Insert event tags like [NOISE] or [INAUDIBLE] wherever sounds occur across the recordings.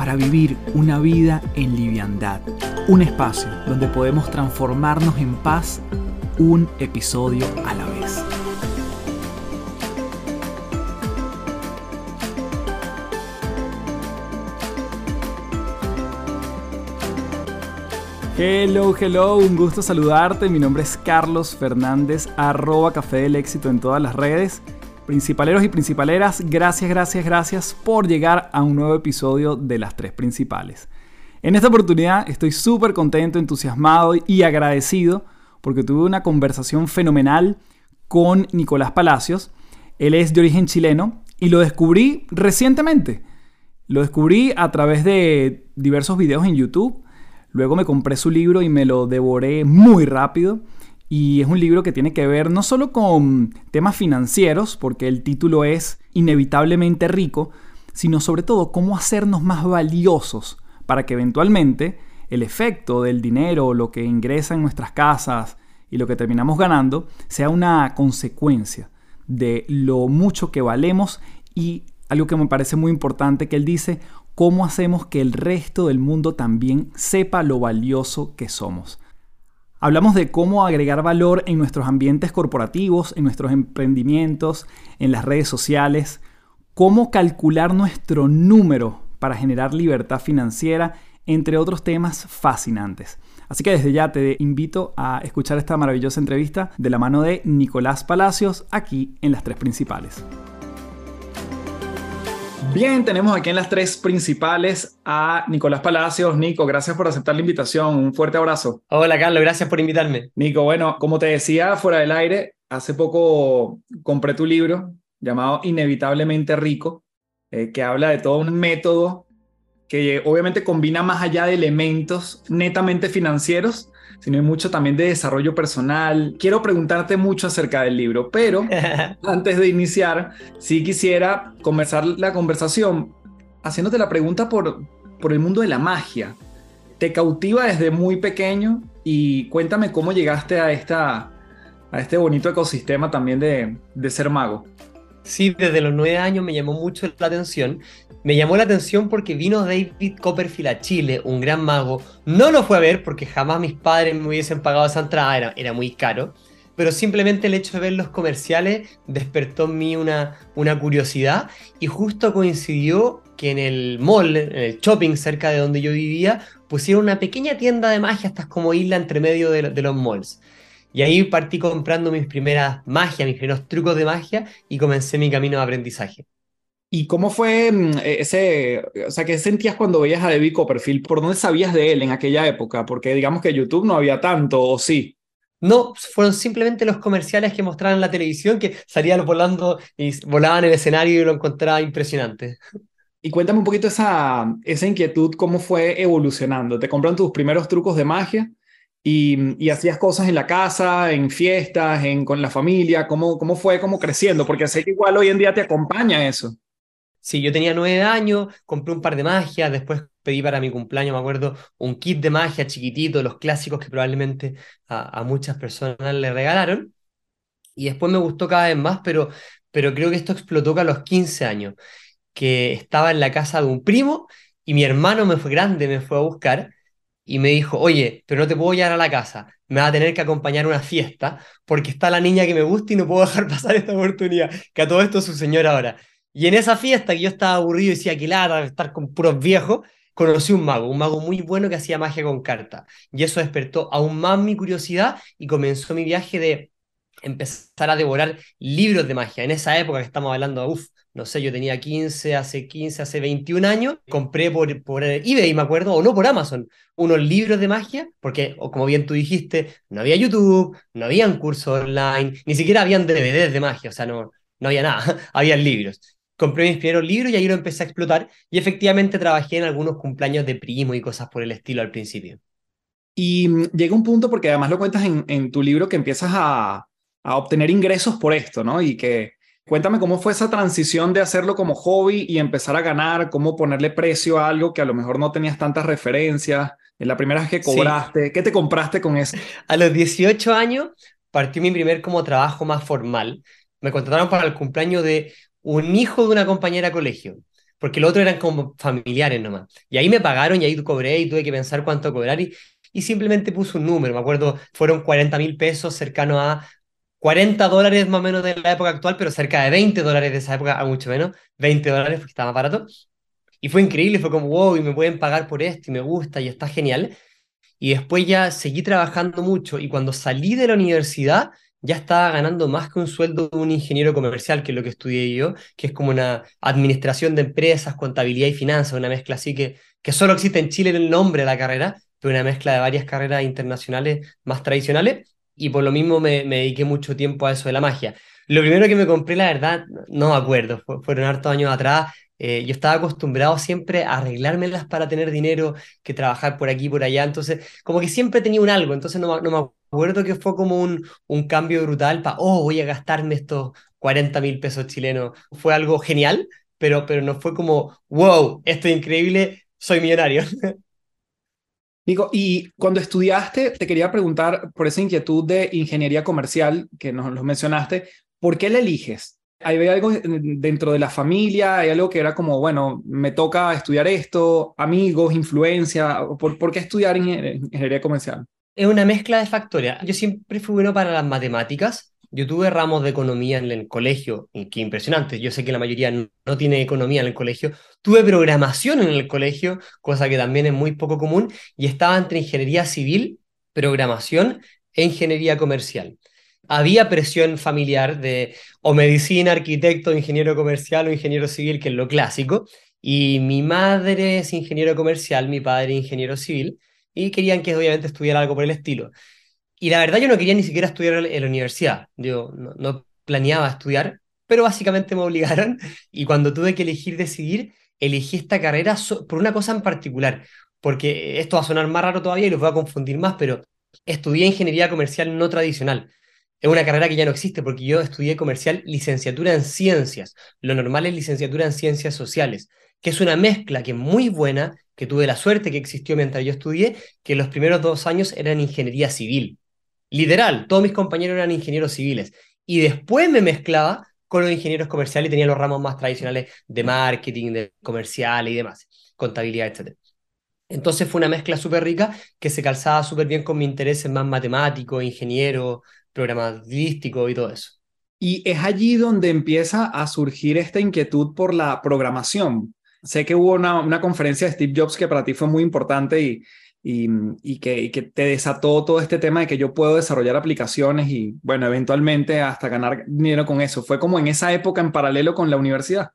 para vivir una vida en liviandad. Un espacio donde podemos transformarnos en paz un episodio a la vez. Hello, hello, un gusto saludarte. Mi nombre es Carlos Fernández, arroba Café del Éxito en todas las redes. Principaleros y principaleras, gracias, gracias, gracias por llegar a un nuevo episodio de Las Tres Principales. En esta oportunidad estoy súper contento, entusiasmado y agradecido porque tuve una conversación fenomenal con Nicolás Palacios. Él es de origen chileno y lo descubrí recientemente. Lo descubrí a través de diversos videos en YouTube. Luego me compré su libro y me lo devoré muy rápido. Y es un libro que tiene que ver no solo con temas financieros, porque el título es Inevitablemente rico, sino sobre todo cómo hacernos más valiosos para que eventualmente el efecto del dinero, lo que ingresa en nuestras casas y lo que terminamos ganando, sea una consecuencia de lo mucho que valemos y algo que me parece muy importante que él dice, cómo hacemos que el resto del mundo también sepa lo valioso que somos. Hablamos de cómo agregar valor en nuestros ambientes corporativos, en nuestros emprendimientos, en las redes sociales, cómo calcular nuestro número para generar libertad financiera, entre otros temas fascinantes. Así que desde ya te invito a escuchar esta maravillosa entrevista de la mano de Nicolás Palacios aquí en las tres principales. Bien, tenemos aquí en las tres principales a Nicolás Palacios. Nico, gracias por aceptar la invitación. Un fuerte abrazo. Hola, Carlos, gracias por invitarme. Nico, bueno, como te decía fuera del aire, hace poco compré tu libro llamado Inevitablemente Rico, eh, que habla de todo un método que obviamente combina más allá de elementos netamente financieros, sino hay mucho también de desarrollo personal. Quiero preguntarte mucho acerca del libro, pero [LAUGHS] antes de iniciar, sí quisiera comenzar la conversación haciéndote la pregunta por, por el mundo de la magia. Te cautiva desde muy pequeño y cuéntame cómo llegaste a, esta, a este bonito ecosistema también de, de ser mago. Sí, desde los nueve años me llamó mucho la atención. Me llamó la atención porque vino David Copperfield a Chile, un gran mago. No lo fue a ver porque jamás mis padres me hubiesen pagado esa entrada, era, era muy caro. Pero simplemente el hecho de ver los comerciales despertó en mí una, curiosidad y justo coincidió que en el mall, en el shopping cerca de donde yo vivía, pusieron una pequeña tienda de magia, hasta como isla entre medio de, de los malls. Y ahí partí comprando mis primeras magias, mis primeros trucos de magia y comencé mi camino de aprendizaje. ¿Y cómo fue mm, e-, ese, o sea, qué sentías cuando veías a David Copperfield? ¿Por dónde sabías de él en aquella época? Porque digamos que YouTube no había tanto, ¿o sí? No, fueron simplemente los comerciales que mostraban en la televisión que salían volando y volaban en el escenario y lo encontraba impresionante. Y cuéntame un poquito esa, esa inquietud, cómo fue evolucionando. ¿Te compran tus primeros trucos de magia? Y, hacías cosas en la casa, en fiestas, en, con la familia, ¿cómo, cómo fue como creciendo? Porque sé que igual hoy en día te acompaña eso. Sí, yo tenía nueve años, compré un par de magias, después pedí para mi cumpleaños, me acuerdo, un kit de magia chiquitito, los clásicos que probablemente a, muchas personas le regalaron. Y después me gustó cada vez más, pero, pero creo que esto explotó a los 15 años, que estaba en la casa de un primo y mi hermano me fue grande, me fue a buscar y me dijo, oye, pero no te puedo llevar a la casa, me va a tener que acompañar a una fiesta porque está la niña que me gusta y no puedo [LAUGHS] dejar pasar esta oportunidad, que a todo esto es su señora ahora. Y en esa fiesta que yo estaba aburrido y decía que lata estar con puros viejos, conocí un mago, un mago muy bueno que hacía magia con carta. Y eso despertó aún más mi curiosidad y comenzó mi viaje de empezar a devorar libros de magia. En esa época que estamos hablando, uff, no sé, yo tenía 15, hace 15, hace 21 años, compré por, por eBay, me acuerdo, o no por Amazon, unos libros de magia, porque, como bien tú dijiste, no había YouTube, no habían cursos online, ni siquiera habían DVDs de magia, o sea, no, no había nada, [LAUGHS] habían libros. Compré mis primeros libros y ahí lo empecé a explotar y efectivamente trabajé en algunos cumpleaños de primo y cosas por el estilo al principio. Y mm, llega un punto, porque además lo cuentas en, tu libro, que empiezas a, a, obtener ingresos por esto, ¿no? Y que cuéntame cómo fue esa transición de hacerlo como hobby y empezar a ganar, cómo ponerle precio a algo que a lo mejor no tenías tantas referencias. En la primera vez que cobraste, ¿qué te compraste con eso? A los 18 años partí mi primer como trabajo más formal. Me contrataron para el cumpleaños de un hijo de una compañera de colegio porque los otros eran como familiares nomás. Y ahí me pagaron y ahí cobré y tuve que pensar cuánto cobrar y, y simplemente puse un número. Me acuerdo, fueron 40 mil pesos, cercano a 40 dólares más o menos de la época actual, pero cerca de 20 dólares de esa época, a mucho menos, 20 dólares porque estaba más barato. Y fue increíble, fue como, wow, y me pueden pagar por esto y me gusta y está genial. Y después ya seguí trabajando mucho y cuando salí de la universidad ya estaba ganando más que un sueldo de un ingeniero comercial, que es lo que estudié yo, que es como una administración de empresas, contabilidad y finanzas, una mezcla así que, que solo existe en Chile el nombre de la carrera, pero una mezcla de varias carreras internacionales más tradicionales, y por lo mismo me, me dediqué mucho tiempo a eso de la magia. Lo primero que me compré, la verdad, no me acuerdo, fueron hartos años atrás, eh, yo estaba acostumbrado siempre a arreglármelas para tener dinero, que trabajar por aquí, por allá, entonces como que siempre tenía un algo, entonces no, no me acuerdo que fue como un, un cambio brutal para, oh, voy a gastarme estos 40 mil pesos chilenos. Fue algo genial, pero, pero no fue como, wow, esto es increíble, soy millonario. [LAUGHS] Nico, y cuando estudiaste, te quería preguntar por esa inquietud de ingeniería comercial que nos lo mencionaste, ¿por qué la eliges? ¿Hay algo dentro de la familia? ¿Hay algo que era como, bueno, me toca estudiar esto, amigos, influencia? ¿Por, ¿por qué estudiar ingeniería comercial? Es una mezcla de factores. Yo siempre fui bueno para las matemáticas. Yo tuve ramos de economía en el colegio, y qué impresionante. Yo sé que la mayoría no, no, tiene economía en el colegio. Tuve programación en el colegio, cosa que también es muy poco común, y estaba entre ingeniería civil, programación e ingeniería comercial había presión familiar de o medicina, arquitecto, ingeniero comercial o ingeniero civil, que es lo clásico. Y mi madre es ingeniero comercial, mi padre ingeniero civil, y querían que obviamente estudiara algo por el estilo. Y la verdad yo no quería ni siquiera estudiar en la universidad, yo no, planeaba estudiar, pero básicamente me obligaron [LAUGHS] y cuando tuve que elegir decidir, elegí esta carrera por una cosa en particular, porque esto va a sonar más raro todavía y los voy a confundir más, pero estudié ingeniería comercial no tradicional es una carrera que ya no existe porque yo estudié comercial licenciatura en ciencias. Lo normal es licenciatura en ciencias sociales, que es una mezcla que es muy buena, que tuve la suerte que existió mientras yo estudié, que los primeros dos años eran ingeniería civil. Literal, todos mis compañeros eran ingenieros civiles. Y después me mezclaba con los ingenieros comerciales y tenía los ramos más tradicionales de marketing, de comercial y demás, contabilidad, etc. Entonces fue una mezcla súper rica que se calzaba súper bien con mi interés en más matemático, ingeniero, programadístico y todo eso. Y es allí donde empieza a surgir esta inquietud por la programación. Sé que hubo una, una conferencia de Steve Jobs que para ti fue muy importante y, y, y, que, y, que, te desató todo este tema de que yo puedo desarrollar aplicaciones y, bueno, eventualmente hasta ganar dinero con eso. ¿Fue como en esa época en paralelo con la universidad?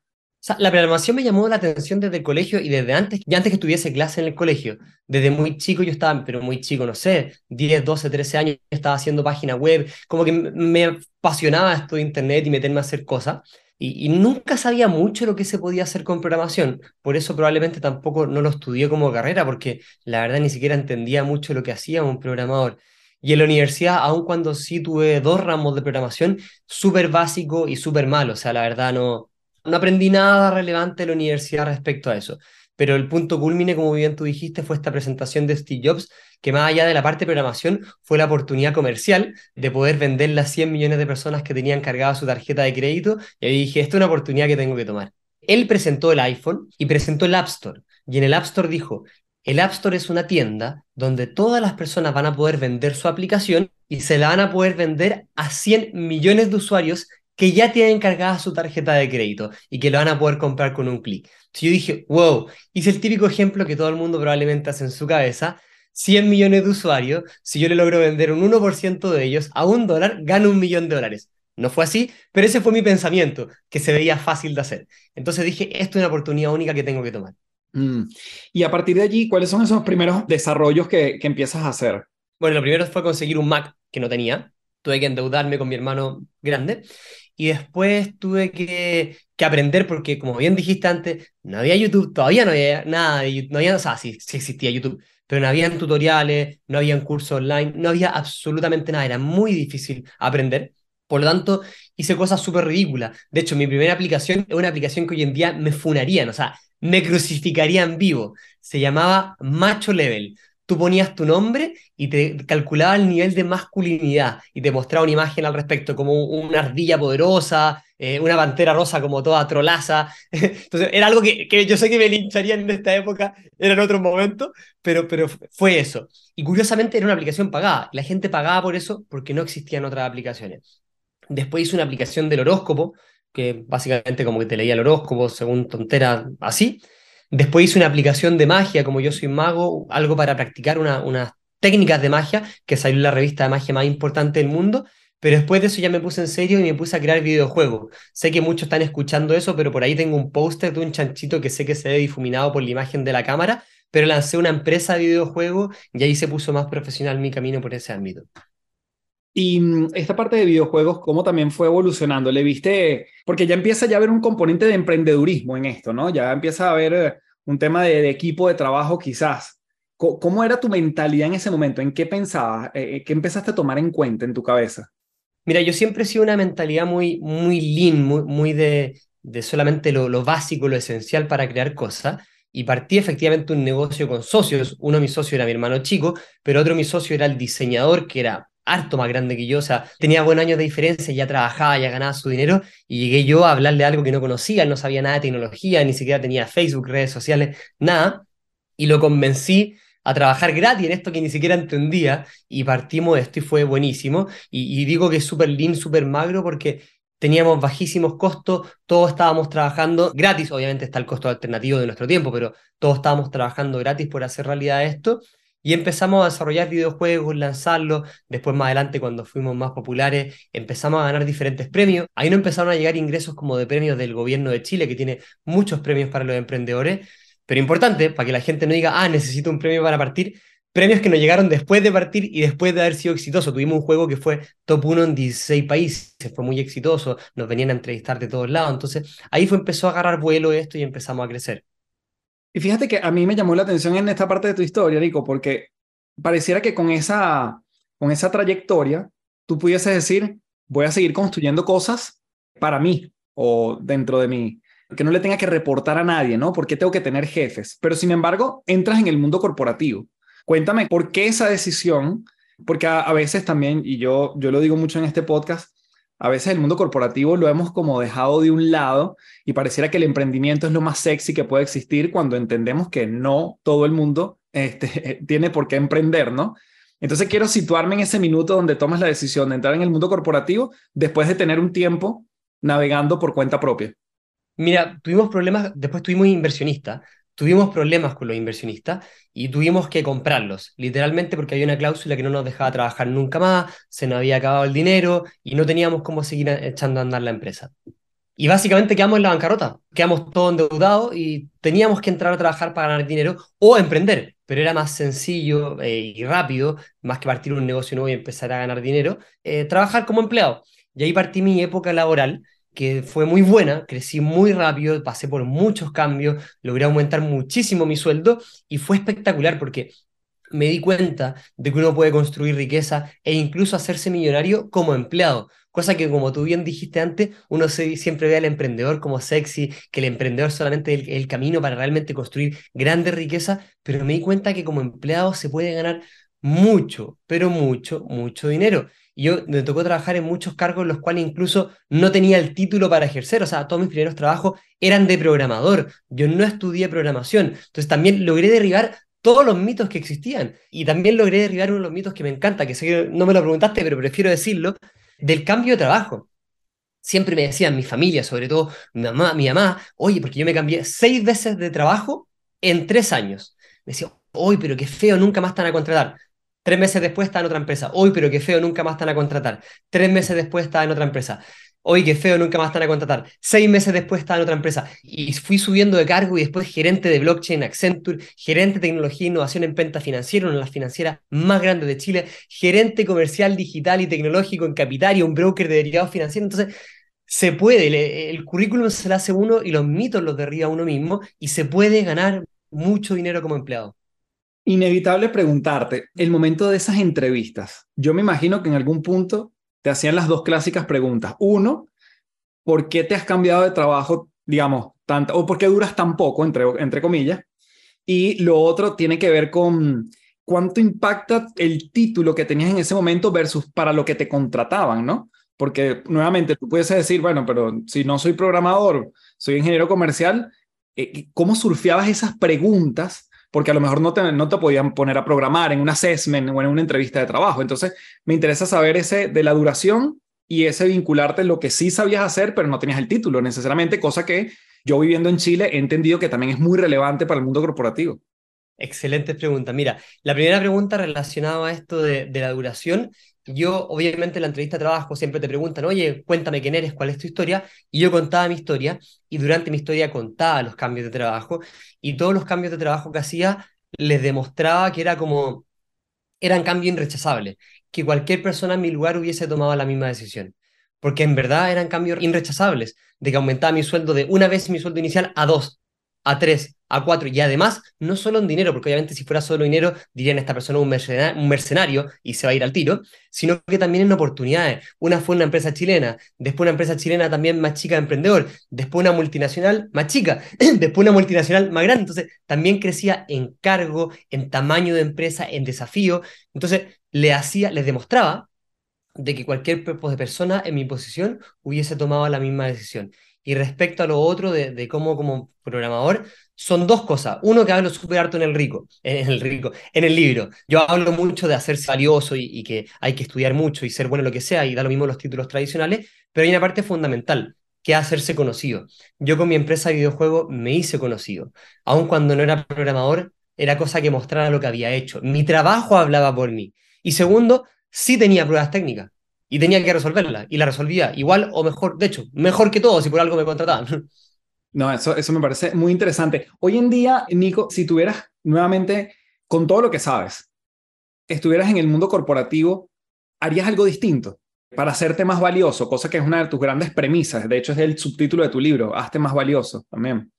la programación me llamó la atención desde el colegio y desde antes, ya antes que tuviese clase en el colegio. Desde muy chico yo estaba, pero muy chico, no sé, 10, 12, 13 años, estaba haciendo página web, como que me apasionaba esto de internet y meterme a hacer cosas. Y, nunca sabía mucho lo que se podía hacer con programación. Por eso probablemente tampoco no lo estudié como carrera, porque la verdad ni siquiera entendía mucho lo que hacía un programador. Y en la universidad, aun cuando sí tuve dos ramos de programación, súper básico y súper malo. O sea, la verdad no, no aprendí nada relevante en la universidad respecto a eso. Pero el punto culmine, como bien tú dijiste, fue esta presentación de Steve Jobs, que más allá de la parte de programación, fue la oportunidad comercial de poder vender a 100 millones de personas que tenían cargada su tarjeta de crédito. Y ahí dije, esta es una oportunidad que tengo que tomar. Él presentó el iPhone y presentó el App Store. Y en el App Store dijo, el App Store es una tienda donde todas las personas van a poder vender su aplicación y se la van a poder vender a 100 millones de usuarios que ya tienen cargada su tarjeta de crédito y que lo van a poder comprar con un clic. Si yo dije, wow, hice el típico ejemplo que todo el mundo probablemente hace en su cabeza, 100 millones de usuarios, si yo le logro vender un 1% de ellos a un dólar, gano un millón de dólares. No fue así, pero ese fue mi pensamiento, que se veía fácil de hacer. Entonces dije, esto es una oportunidad única que tengo que tomar. Mm. Y a partir de allí, ¿cuáles son esos primeros desarrollos que, que empiezas a hacer? Bueno, lo primero fue conseguir un Mac que no tenía. Tuve que endeudarme con mi hermano grande y después tuve que, que, aprender porque, como bien dijiste antes, no había YouTube, todavía no había nada, no había, o sea, sí, sí existía YouTube, pero no habían tutoriales, no habían cursos online, no había absolutamente nada, era muy difícil aprender. Por lo tanto, hice cosas súper ridículas. De hecho, mi primera aplicación es una aplicación que hoy en día me funarían, o sea, me crucificarían vivo. Se llamaba Macho Level tú ponías tu nombre y te calculaba el nivel de masculinidad y te mostraba una imagen al respecto, como una ardilla poderosa, eh, una pantera rosa como toda trolaza. [LAUGHS] Entonces, era algo que, que, yo sé que me lincharían en esta época, era en otro momento, pero, pero fue eso. Y curiosamente era una aplicación pagada. La gente pagaba por eso porque no existían otras aplicaciones. Después hice una aplicación del horóscopo, que básicamente como que te leía el horóscopo según tontera así. Después hice una aplicación de magia, como yo soy mago, algo para practicar unas técnicas de magia, que salió en la revista de magia más importante del mundo. Pero después de eso ya me puse en serio y me puse a crear videojuegos. Sé que muchos están escuchando eso, pero por ahí tengo un póster de un chanchito que sé que se ve difuminado por la imagen de la cámara, pero lancé una empresa de videojuegos y ahí se puso más profesional mi camino por ese ámbito. Y mm, esta parte de videojuegos, ¿cómo también fue evolucionando? ¿Le viste? Porque ya empieza ya a haber un componente de emprendedurismo en esto, ¿no? Ya empieza a haber eh, un tema de, equipo de trabajo quizás. ¿Cómo, era tu mentalidad en ese momento? ¿En qué pensabas? Eh, eh, ¿Qué empezaste a tomar en cuenta en tu cabeza? Mira, yo siempre he sido una mentalidad muy, muy lean, muy, muy de, de solamente lo, lo básico, lo esencial para crear cosas y partí efectivamente un negocio con socios. Uno de mis socios era mi hermano chico, pero otro de mis socios era el diseñador, que era harto más grande que yo, o sea, tenía buenos años de diferencia, ya trabajaba, ya ganaba su dinero, y llegué yo a hablarle algo que no conocía, no sabía nada de tecnología, ni siquiera tenía Facebook, redes sociales, nada, y lo convencí a trabajar gratis en esto que ni siquiera entendía, y partimos de esto y fue buenísimo, y, digo que es súper lean, súper magro, porque teníamos bajísimos costos, todos estábamos trabajando gratis, obviamente está el costo alternativo de nuestro tiempo, pero todos estábamos trabajando gratis por hacer realidad esto, y empezamos a desarrollar videojuegos, lanzarlos. Después, más adelante, cuando fuimos más populares, empezamos a ganar diferentes premios. Ahí no empezaron a llegar ingresos como de premios del gobierno de Chile, que tiene muchos premios para los emprendedores. Pero importante, para que la gente no diga, ah, necesito un premio para partir, premios que nos llegaron después de partir y después de haber sido exitoso. Tuvimos un juego que fue top 1 en 16 países, fue muy exitoso, nos venían a entrevistar de todos lados. Entonces, ahí fue, empezó a agarrar vuelo esto y empezamos a crecer. Y fíjate que a mí me llamó la atención en esta parte de tu historia, Rico, porque pareciera que con esa, con esa trayectoria tú pudieses decir, voy a seguir construyendo cosas para mí o dentro de mí, que no le tenga que reportar a nadie, ¿no? Porque tengo que tener jefes. Pero sin embargo, entras en el mundo corporativo. Cuéntame, ¿por qué esa decisión? Porque a, a veces también, y yo, yo lo digo mucho en este podcast, a veces el mundo corporativo lo hemos como dejado de un lado y pareciera que el emprendimiento es lo más sexy que puede existir cuando entendemos que no todo el mundo este, [LAUGHS] tiene por qué emprender, ¿no? Entonces quiero situarme en ese minuto donde tomas la decisión de entrar en el mundo corporativo después de tener un tiempo navegando por cuenta propia. Mira, tuvimos problemas, después tuvimos inversionistas tuvimos problemas con los inversionistas y tuvimos que comprarlos, literalmente porque había una cláusula que no nos dejaba trabajar nunca más, se nos había acabado el dinero y no teníamos cómo seguir echando a andar la empresa. Y básicamente quedamos en la bancarrota, quedamos todos endeudados y teníamos que entrar a trabajar para ganar dinero o emprender, pero era más sencillo eh, y rápido, más que partir un negocio nuevo y empezar a ganar dinero, eh, trabajar como empleado. Y ahí partí mi época laboral que fue muy buena, crecí muy rápido, pasé por muchos cambios, logré aumentar muchísimo mi sueldo y fue espectacular porque me di cuenta de que uno puede construir riqueza e incluso hacerse millonario como empleado. Cosa que, como tú bien dijiste antes, uno siempre ve al emprendedor como sexy, que el emprendedor solamente es el, camino para realmente construir grandes riquezas, pero me di cuenta que como empleado se puede ganar mucho, pero mucho, mucho dinero. Y yo me tocó trabajar en muchos cargos en los cuales incluso no tenía el título para ejercer, o sea, todos mis primeros trabajos eran de programador, yo no estudié programación, entonces también logré derribar todos los mitos que existían y también logré derribar uno de los mitos que me encanta, que sé que no me lo preguntaste, pero prefiero decirlo, del cambio de trabajo. Siempre me decían mi familia, sobre todo mi mamá, mi mamá, oye, porque yo me cambié seis veces de trabajo en tres años. Me decía, oye, pero qué feo, nunca más están a contratar. Tres meses después está en otra empresa. Uy, pero qué feo, nunca más están a contratar. Tres meses después está en otra empresa. Hoy qué feo, nunca más están a contratar. Seis meses después estaba en otra empresa. Y fui subiendo de cargo y después gerente de blockchain Accenture, gerente de tecnología e innovación en Penta Financiera, una de las financieras más grandes de Chile, gerente comercial digital y tecnológico en Capitario, un broker de derivados financieros. Entonces, se puede, el, currículum se lo hace uno y los mitos los derriba uno mismo y se puede ganar mucho dinero como empleado. Inevitable preguntarte, el momento de esas entrevistas, yo me imagino que en algún punto te hacían las dos clásicas preguntas. Uno, ¿por qué te has cambiado de trabajo, digamos, tanto, o por qué duras tan poco, entre, entre comillas? Y lo otro tiene que ver con cuánto impacta el título que tenías en ese momento versus para lo que te contrataban, ¿no? Porque nuevamente tú puedes decir, bueno, pero si no soy programador, soy ingeniero comercial, eh, ¿cómo surfeabas esas preguntas? Porque a lo mejor no te, no te podían poner a programar en un assessment o en una entrevista de trabajo. Entonces, me interesa saber ese de la duración y ese vincularte en lo que sí sabías hacer, pero no tenías el título necesariamente, cosa que yo viviendo en Chile he entendido que también es muy relevante para el mundo corporativo. Excelente pregunta. Mira, la primera pregunta relacionada a esto de, de la duración yo, obviamente, en la entrevista de trabajo siempre te preguntan, oye, cuéntame quién eres, cuál es tu historia, y yo contaba mi historia, y durante mi historia contaba los cambios de trabajo, y todos los cambios de trabajo que hacía les demostraba que era como, eran cambios irrechazables, que cualquier persona en mi lugar hubiese tomado la misma decisión, porque en verdad eran cambios irrechazables, de que aumentaba mi sueldo de una vez mi sueldo inicial a dos, a tres, a cuatro, y además, no solo en dinero, porque obviamente si fuera solo dinero, dirían esta persona un mercenario, un mercenario y se va a ir al tiro, sino que también en oportunidades. Una fue una empresa chilena, después una empresa chilena también más chica de emprendedor, después una multinacional más chica, [CLEARS THROAT] después una multinacional más grande. Entonces, también crecía en cargo, en tamaño de empresa, en desafío. Entonces, le hacía, les demostraba de que cualquier de persona en mi posición hubiese tomado la misma decisión. Y respecto a lo otro de, cómo como programador, son dos cosas. Uno que hablo súper harto en el rico, en el rico, en el libro. Yo hablo mucho de hacerse valioso y, que hay que estudiar mucho y ser bueno en lo que sea, y da lo mismo los títulos tradicionales, pero hay una parte fundamental, que hacerse conocido. Yo con mi empresa de videojuegos me hice conocido. Aun cuando no era programador, era cosa que mostrara lo que había hecho. Mi trabajo hablaba por mí. Y segundo, sí tenía pruebas técnicas y tenía que resolverla y la resolvía igual o mejor, de hecho, mejor que todo si por algo me contrataban. No, eso, eso me parece muy interesante. Hoy en día, Nico, si tuvieras nuevamente, con todo lo que sabes, estuvieras en el mundo corporativo, ¿harías algo distinto para hacerte más valioso? Cosa que es una de tus grandes premisas. De hecho, es el subtítulo de tu libro, Hazte más valioso también.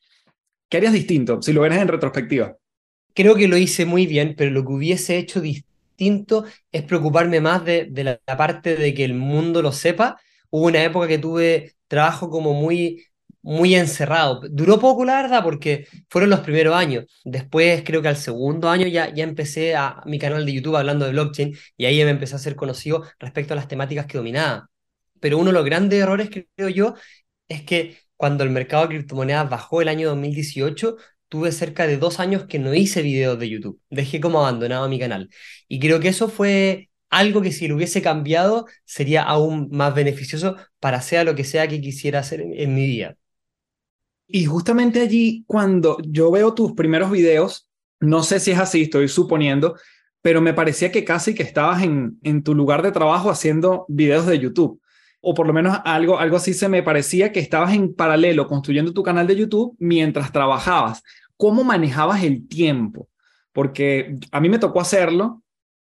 ¿Qué harías distinto si lo vieras en retrospectiva? Creo que lo hice muy bien, pero lo que hubiese hecho distinto es preocuparme más de, la, parte de que el mundo lo sepa. Hubo una época que tuve trabajo como muy, muy encerrado. Duró poco, la verdad, porque fueron los primeros años. Después, creo que al segundo año ya, ya empecé a, mi canal de YouTube hablando de blockchain y ahí me empecé a ser conocido respecto a las temáticas que dominaba. Pero uno de los grandes errores, creo yo, es que cuando el mercado de criptomonedas bajó el año 2018, tuve cerca de dos años que no hice videos de YouTube. Dejé como abandonado mi canal. Y creo que eso fue algo que si lo hubiese cambiado sería aún más beneficioso para sea lo que sea que quisiera hacer en, mi vida. Y justamente allí, cuando yo veo tus primeros videos, no sé si es así, estoy suponiendo, pero me parecía que casi que estabas en, en tu lugar de trabajo haciendo videos de YouTube o por lo menos algo, algo así se me parecía que estabas en paralelo construyendo tu canal de YouTube mientras trabajabas. ¿Cómo manejabas el tiempo? Porque a mí me tocó hacerlo.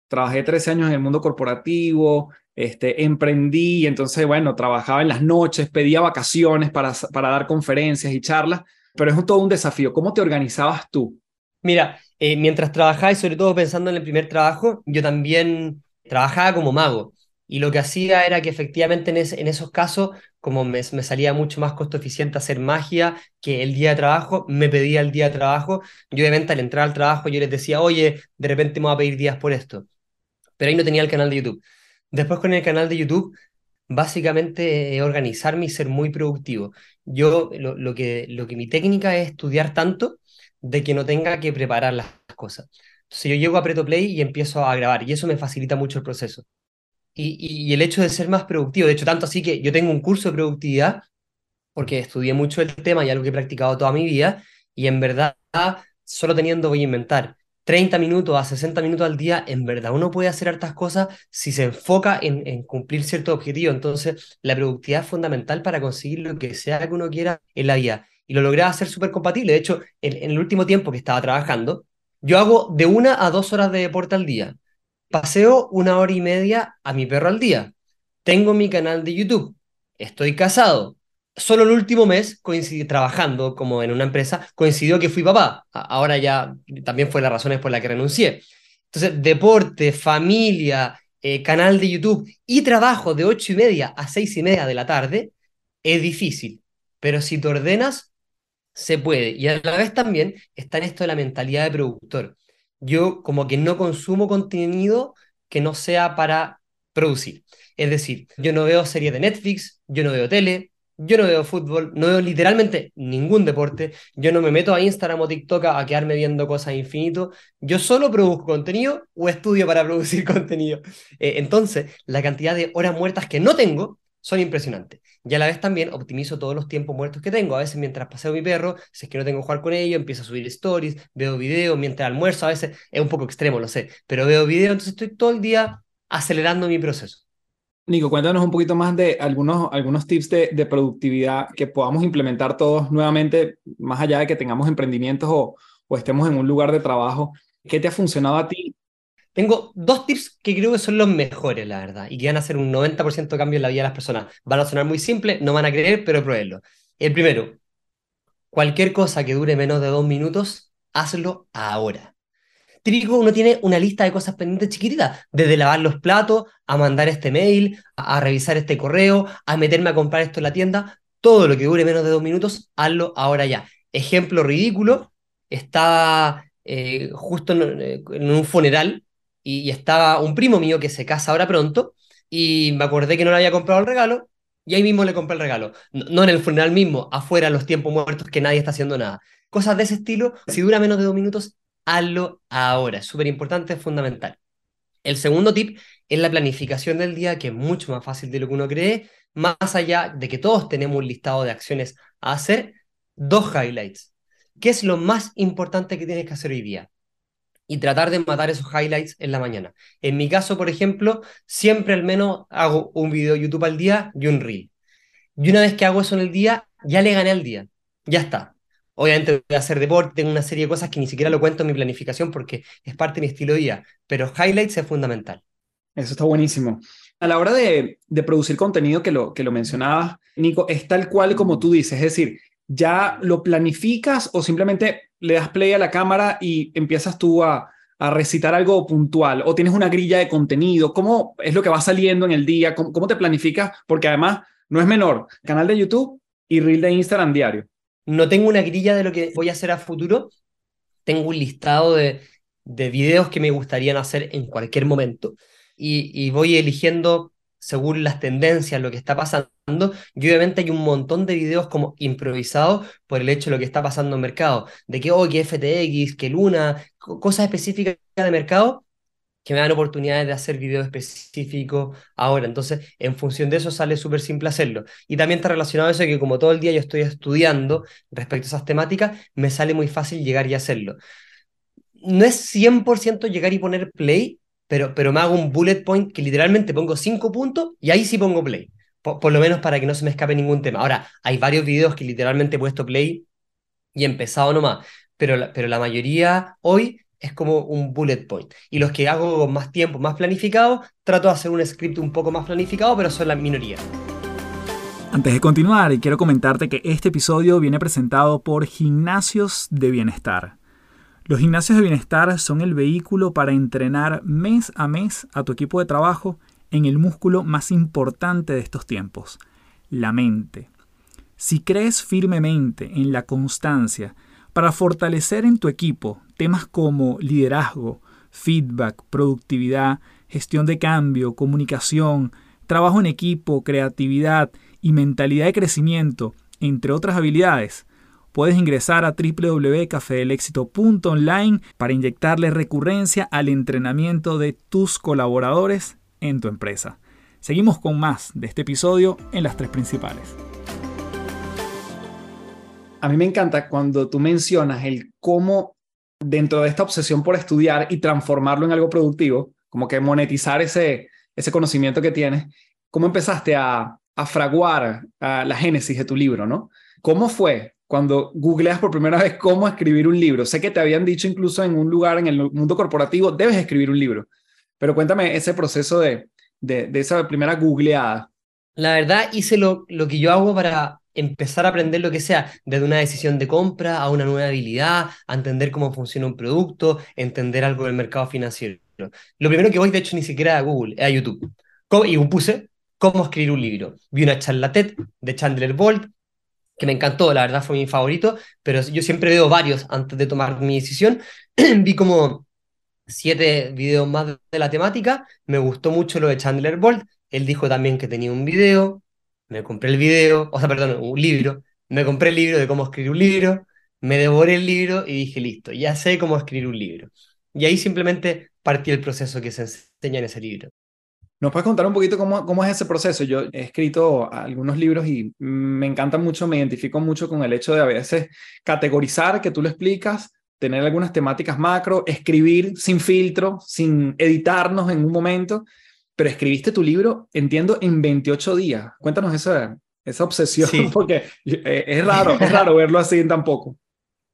Trabajé 13 años en el mundo corporativo, este, emprendí y entonces, bueno, trabajaba en las noches, pedía vacaciones para, para dar conferencias y charlas, pero es todo un desafío. ¿Cómo te organizabas tú? Mira, eh, mientras trabajaba y sobre todo pensando en el primer trabajo, yo también trabajaba como mago. Y lo que hacía era que efectivamente en, esos casos, como me, salía mucho más costo eficiente hacer magia que el día de trabajo, me pedía el día de trabajo. Y obviamente al entrar al trabajo yo les decía, oye, de repente me voy a pedir días por esto. Pero ahí no tenía el canal de YouTube. Después con el canal de YouTube, básicamente eh, organizarme y ser muy productivo. Yo lo, lo, que, lo que mi técnica es estudiar tanto de que no tenga que preparar las cosas. Entonces yo llego a Preto Play y empiezo a grabar y eso me facilita mucho el proceso y, el hecho de ser más productivo. De hecho, tanto así que yo tengo un curso de productividad porque estudié mucho el tema y algo que he practicado toda mi vida y en verdad, solo teniendo, voy a inventar, 30 minutos a 60 minutos al día, en verdad uno puede hacer hartas cosas si se enfoca en, cumplir cierto objetivo. Entonces, la productividad es fundamental para conseguir lo que sea que uno quiera en la vida. Y lo logré hacer súper compatible. De hecho, en, en, el último tiempo que estaba trabajando, yo hago de una a dos horas de deporte al día. Paseo una hora y media a mi perro al día. Tengo mi canal de YouTube. estoy casado. Solo el último mes, coincidí, trabajando como en una empresa, coincidió que fui papá. Ahora ya también fue las razones por las que renuncié. Entonces, deporte, familia, eh, canal de YouTube y trabajo de ocho y media a seis y media de la tarde es difícil. Pero si te ordenas, se puede. Y a la vez también está en esto de la mentalidad de productor. Yo como que no consumo contenido que no sea para producir. Es decir, yo no veo series de Netflix, yo no veo tele, yo no veo fútbol, no veo literalmente ningún deporte, yo no me meto a Instagram o TikTok a, quedarme viendo cosas infinito, yo solo produzco contenido o estudio para [LAUGHS] producir contenido. Eh, entonces, la cantidad de horas muertas que no tengo son impresionantes. Y a la vez también optimizo todos los tiempos muertos que tengo. A veces mientras paseo mi perro, si es que no tengo que jugar con ello, empiezo a subir stories, veo videos, mientras almuerzo, a veces es un poco extremo, lo sé, pero veo videos, entonces estoy todo el día acelerando mi proceso. Nico, cuéntanos un poquito más de algunos, algunos tips de, de, productividad que podamos implementar todos nuevamente, más allá de que tengamos emprendimientos o, o estemos en un lugar de trabajo. ¿Qué te ha funcionado a ti tengo dos tips que creo que son los mejores, la verdad, y que van a hacer un 90% de cambio en la vida de las personas. Van a sonar muy simples, no van a creer, pero pruébenlo. El primero, cualquier cosa que dure menos de dos minutos, hazlo ahora. Típico, uno tiene una lista de cosas pendientes chiquititas, desde lavar los platos, a mandar este mail, a, revisar este correo, a meterme a comprar esto en la tienda. Todo lo que dure menos de dos minutos, hazlo ahora ya. Ejemplo ridículo, estaba eh, justo en, en un funeral y, estaba un primo mío que se casa ahora pronto y me acordé que no le había comprado el regalo y ahí mismo le compré el regalo. No, en el funeral mismo, afuera, en los tiempos muertos que nadie está haciendo nada. Cosas de ese estilo, si dura menos de dos minutos, hazlo ahora. Es súper importante, es fundamental. El segundo tip es la planificación del día, que es mucho más fácil de lo que uno cree, más allá de que todos tenemos un listado de acciones a hacer, dos highlights. ¿Qué es lo más importante que tienes que hacer hoy día? Y tratar de matar esos highlights en la mañana. En mi caso, por ejemplo, siempre al menos hago un video YouTube al día y un reel. Y una vez que hago eso en el día, ya le gané al día. Ya está. Obviamente voy a hacer deporte, tengo una serie de cosas que ni siquiera lo cuento en mi planificación porque es parte de mi estilo de vida, pero highlights es fundamental. Eso está buenísimo. A la hora de, de producir contenido que lo, que lo mencionabas, Nico, es tal cual como tú dices, es decir, ya lo planificas o simplemente le das play a la cámara y empiezas tú a, recitar algo puntual o tienes una grilla de contenido? ¿Cómo es lo que va saliendo en el día? ¿Cómo, te planificas? Porque además no es menor, canal de YouTube y reel de Instagram diario. No tengo una grilla de lo que voy a hacer a futuro, tengo un listado de, de videos que me gustarían hacer en cualquier momento y, y voy eligiendo según las tendencias, lo que está pasando. Y obviamente hay un montón de videos como improvisados por el hecho de lo que está pasando en el mercado. De que, oh, que FTX, que Luna, cosas específicas de mercado que me dan oportunidades de hacer videos específicos ahora. Entonces, en función de eso sale súper simple hacerlo. Y también está relacionado a eso que como todo el día yo estoy estudiando respecto a esas temáticas, me sale muy fácil llegar y hacerlo. No es 100% llegar y poner play, pero, pero me hago un bullet point que literalmente pongo cinco puntos y ahí sí pongo play. Por, lo menos para que no se me escape ningún tema. Ahora, hay varios videos que literalmente he puesto play y he empezado nomás, pero la, pero la mayoría hoy es como un bullet point. Y los que hago con más tiempo, más planificado, trato de hacer un script un poco más planificado, pero son la minoría. Antes de continuar, quiero comentarte que este episodio viene presentado por Gimnasios de Bienestar. Los gimnasios de bienestar son el vehículo para entrenar mes a mes a tu equipo de trabajo en el músculo más importante de estos tiempos, la mente. Si crees firmemente en la constancia para fortalecer en tu equipo temas como liderazgo, feedback, productividad, gestión de cambio, comunicación, trabajo en equipo, creatividad y mentalidad de crecimiento, entre otras habilidades, Puedes ingresar a www.cafedelexito.online para inyectarle recurrencia al entrenamiento de tus colaboradores en tu empresa. Seguimos con más de este episodio en las tres principales. A mí me encanta cuando tú mencionas el cómo dentro de esta obsesión por estudiar y transformarlo en algo productivo, como que monetizar ese, ese conocimiento que tienes, cómo empezaste a, a fraguar la génesis de tu libro, ¿no? ¿Cómo fue cuando googleas por primera vez cómo escribir un libro? Sé que te habían dicho incluso en un lugar en el mundo corporativo, debes escribir un libro, pero cuéntame ese proceso de, de, esa primera googleada. La verdad, hice lo, lo que yo hago para empezar a aprender lo que sea, desde una decisión de compra a una nueva habilidad, a entender cómo funciona un producto, entender algo del mercado financiero. Lo primero que voy, de hecho, ni siquiera a Google, es a YouTube. Y puse cómo escribir un libro. Vi una charla TED de Chandler Bolt, que me encantó, la verdad fue mi favorito, pero yo siempre veo varios antes de tomar mi decisión. [CLEARS THROAT] Vi como siete videos más de la temática, me gustó mucho lo de Chandler Bolt, él dijo también que tenía un video, me compré el video, o sea, perdón, un libro, me compré el libro de cómo escribir un libro, me devoré el libro y dije, listo, ya sé cómo escribir un libro. Y ahí simplemente partí el proceso que se enseña en ese libro. ¿Nos puedes contar un poquito cómo, cómo es ese proceso? Yo he escrito algunos libros y me encanta mucho, me identifico mucho con el hecho de a veces categorizar, que tú lo explicas, tener algunas temáticas macro, escribir sin filtro, sin editarnos en un momento, pero escribiste tu libro, entiendo, en 28 días. Cuéntanos esa, esa obsesión, [LAUGHS] porque eh, es raro, es raro verlo así en tan poco.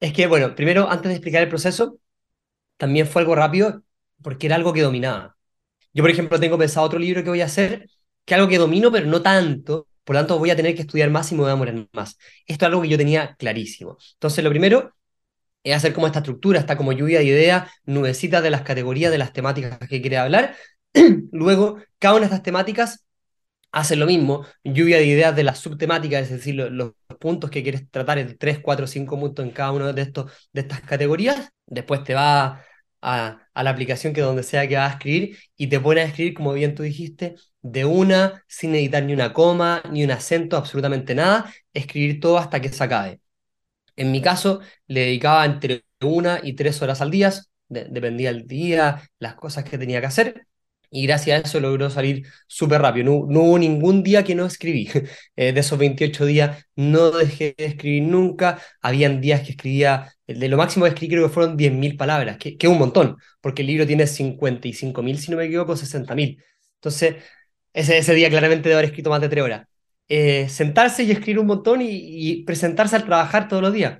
Es que, bueno, primero, antes de explicar el proceso, también fue algo rápido porque era algo que dominaba. Yo, por ejemplo, tengo pensado otro libro que voy a hacer, que es algo que domino, pero no tanto, por lo tanto voy a tener que estudiar más y me voy a morir más. Esto es algo que yo tenía clarísimo. Entonces, lo primero es hacer como esta estructura, está como lluvia de ideas, nubecitas de las categorías, de las temáticas que quiere hablar. [CLEARS THROAT] Luego, cada una de estas temáticas hace lo mismo, lluvia de ideas de las subtemáticas, es decir, los, puntos que quieres tratar, es 3, 4, 5 puntos en cada una de, estos, de estas categorías. Después te va a, la aplicación que donde sea que vas a escribir y te pone a escribir, como bien tú dijiste, de una, sin editar ni una coma, ni un acento, absolutamente nada, escribir todo hasta que se acabe. En mi caso, le dedicaba entre una y tres horas al día, dependía el día, las cosas que tenía que hacer, y gracias a eso logró salir súper rápido. No, hubo ningún día que no escribí. [LAUGHS] Eh, de esos 28 días no dejé de escribir nunca. Habían días que escribía, de lo máximo que escribí creo que fueron 10.000 palabras, que es un montón, porque el libro tiene 55.000, si no me equivoco, 60.000. Entonces, ese, ese día claramente debe haber escrito más de tres horas. Eh, sentarse y escribir un montón y, y presentarse al trabajar todos los días.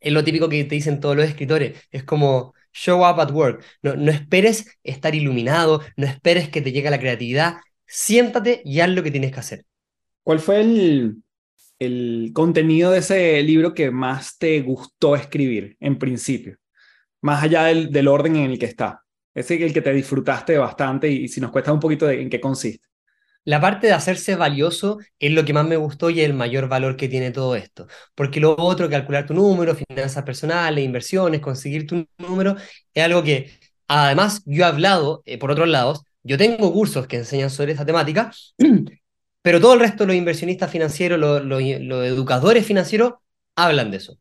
Es lo típico que te dicen todos los escritores. Es como show up at work. No, no esperes estar iluminado, no esperes que te llegue la creatividad. Siéntate y haz lo que tienes que hacer. ¿Cuál fue el, el contenido de ese libro que más te gustó escribir en principio? Más allá del, del orden en el que está. Ese es el que te disfrutaste bastante y, si nos cuesta un poquito de en qué consiste. La parte de hacerse valioso es lo que más me gustó y el mayor valor que tiene todo esto. Porque lo otro, calcular tu número, finanzas personales, inversiones, conseguir tu número, es algo que, además, yo he hablado, eh, por otros lados, yo tengo cursos que enseñan sobre esta temática, [CLEARS THROAT] pero todo el resto, los inversionistas financieros, los, los educadores financieros, hablan de eso.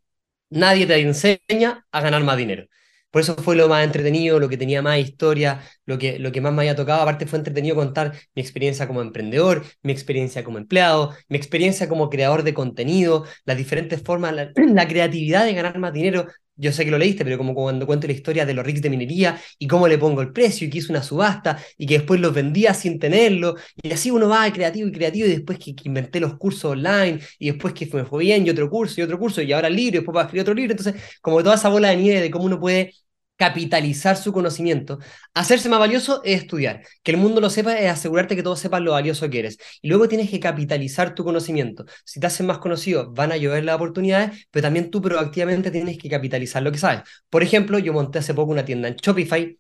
Nadie te enseña a ganar más dinero. Por eso fue lo más entretenido, lo que tenía más historia, lo que, lo que más me había tocado. Aparte fue entretenido contar mi experiencia como emprendedor, mi experiencia como empleado, mi experiencia como creador de contenido, las diferentes formas, la, [CLEARS THROAT] la creatividad de ganar más dinero. Yo sé que lo leíste, pero como cuando cuento la historia de los rigs de minería y cómo le pongo el precio y que hice una subasta y que después los vendía sin tenerlo. Y así uno va creativo y creativo y después que, inventé los cursos online y después que me fue bien y otro curso y otro curso y ahora el libro y después para escribir otro libro. Entonces, como toda esa bola de nieve de cómo uno puede capitalizar su conocimiento. Hacerse más valioso es estudiar. Que el mundo lo sepa es asegurarte que todos sepan lo valioso que eres. Y luego tienes que capitalizar tu conocimiento. Si te haces más conocido, van a llover las oportunidades, pero también tú proactivamente tienes que capitalizar lo que sabes. Por ejemplo, yo monté hace poco una tienda en Shopify.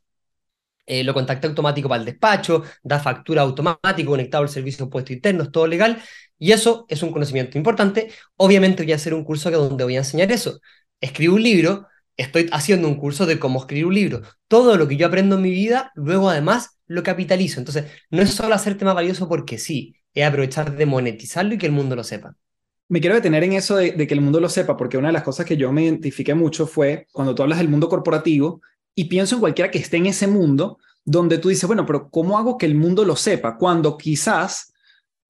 Eh, lo contacté automático para el despacho, da factura automático, conectado al servicio de impuestos internos, todo legal. Y eso es un conocimiento importante. Obviamente voy a hacer un curso donde voy a enseñar eso. Escribo un libro, estoy haciendo un curso de cómo escribir un libro. Todo lo que yo aprendo en mi vida, luego además lo capitalizo. Entonces, no es solo hacerte más valioso porque sí, es aprovechar de monetizarlo y que el mundo lo sepa. Me quiero detener en eso de, que el mundo lo sepa, porque una de las cosas que yo me identifiqué mucho fue cuando tú hablas del mundo corporativo y pienso en cualquiera que esté en ese mundo, donde tú dices, bueno, pero ¿cómo hago que el mundo lo sepa? Cuando quizás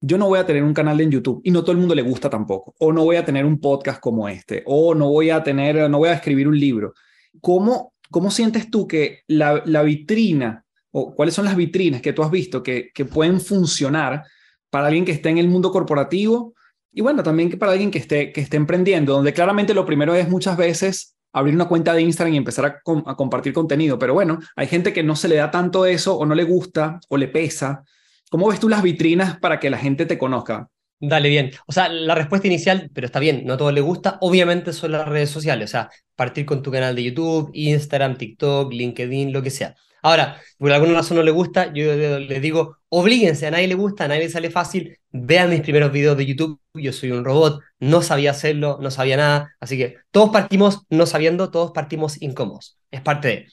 yo no voy a tener un canal en YouTube y no todo el mundo le gusta tampoco, o no voy a tener un podcast como este, o no voy a tener, no voy a escribir un libro. ¿Cómo, cómo sientes tú que la, vitrina o cuáles son las vitrinas que tú has visto que, que pueden funcionar para alguien que esté en el mundo corporativo y bueno, también para alguien que esté, que esté emprendiendo, donde claramente lo primero es muchas veces abrir una cuenta de Instagram y empezar a, a compartir contenido, pero bueno, hay gente que no se le da tanto eso o no le gusta o le pesa ¿Cómo ves tú las vitrinas para que la gente te conozca? Dale, bien. O sea, la respuesta inicial, pero está bien, no a todos les gusta, obviamente son las redes sociales, o sea, partir con tu canal de YouTube, Instagram, TikTok, LinkedIn, lo que sea. Ahora, por alguna razón no le gusta, yo les digo, oblíguense, a nadie le gusta, a nadie le sale fácil, vean mis primeros videos de YouTube, yo soy un robot, no sabía hacerlo, no sabía nada, así que todos partimos no sabiendo, todos partimos incómodos, es parte de.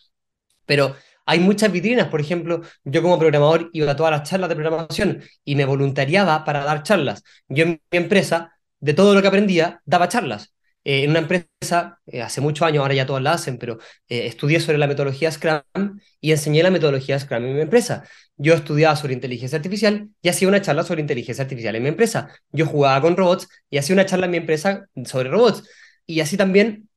Pero hay muchas vitrinas, por ejemplo, yo como programador iba a todas las charlas de programación y me voluntariaba para dar charlas. Yo en mi empresa, de todo lo que aprendía, daba charlas. Eh, en una empresa, eh, hace muchos años, ahora ya todas la hacen, pero eh, estudié sobre la metodología Scrum y enseñé la metodología Scrum en mi empresa. Yo estudiaba sobre inteligencia artificial y hacía una charla sobre inteligencia artificial en mi empresa. Yo jugaba con robots y hacía una charla en mi empresa sobre robots. Y así también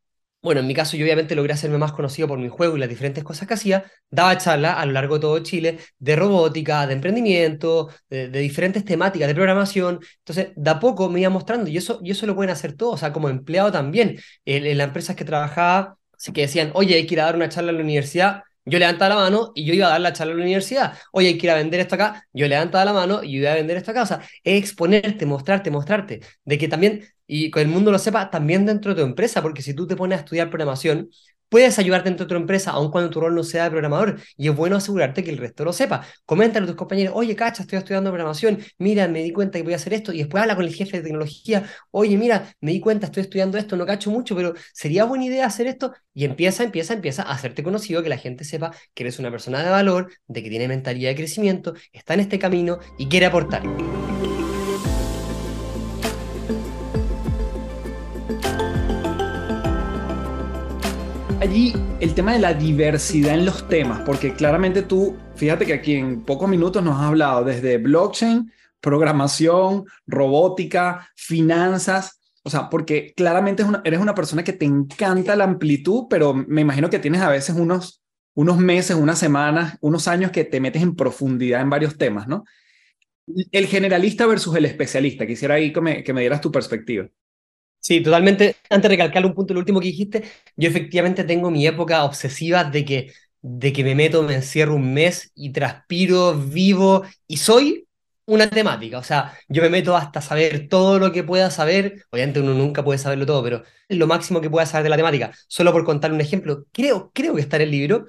bueno, en mi caso yo obviamente logré hacerme más conocido por mi juego y las diferentes cosas que hacía, daba charlas a lo largo de todo Chile de robótica, de emprendimiento, de, diferentes temáticas, de programación. Entonces, de a poco me iba mostrando y eso, y eso lo pueden hacer todos, o sea, como empleado también. En, en las empresas que trabajaba, que decían, oye, hay que ir a dar una charla en la universidad, yo levantaba la mano y yo iba a dar la charla en la universidad. Oye, hay que ir a vender esto acá. Yo levantaba la mano y yo iba a vender esto acá. O sea, es exponerte, mostrarte, mostrarte. De que también y que el mundo lo sepa también dentro de tu empresa, porque si tú te pones a estudiar programación, puedes ayudarte dentro de tu empresa, aun cuando tu rol no sea de programador, y es bueno asegurarte que el resto lo sepa. Coméntale a tus compañeros, oye, cacha, estoy estudiando programación, mira, me di cuenta que voy a hacer esto, y después habla con el jefe de tecnología, oye, mira, me di cuenta, estoy estudiando esto, no cacho mucho, pero sería buena idea hacer esto, y empieza, empieza, empieza a hacerte conocido, que la gente sepa que eres una persona de valor, de que tiene mentalidad de crecimiento, está en este camino y quiere aportar. Allí el tema de la diversidad en los temas, porque claramente tú, fíjate que aquí en pocos minutos nos has hablado desde blockchain, programación, robótica, finanzas, o sea, porque claramente eres una persona que te encanta la amplitud, pero me imagino que tienes a veces unos, unos meses, unas semanas, unos años que te metes en profundidad en varios temas, ¿no? El generalista versus el especialista, quisiera ahí que me, que me dieras tu perspectiva. Sí, totalmente. Antes de recalcar un punto, lo último que dijiste, yo efectivamente tengo mi época obsesiva de que, de que me meto, me encierro un mes y transpiro, vivo y soy una temática. O sea, yo me meto hasta saber todo lo que pueda saber. Obviamente uno nunca puede saberlo todo, pero lo máximo que pueda saber de la temática. Solo por contar un ejemplo, creo, creo que está en el libro.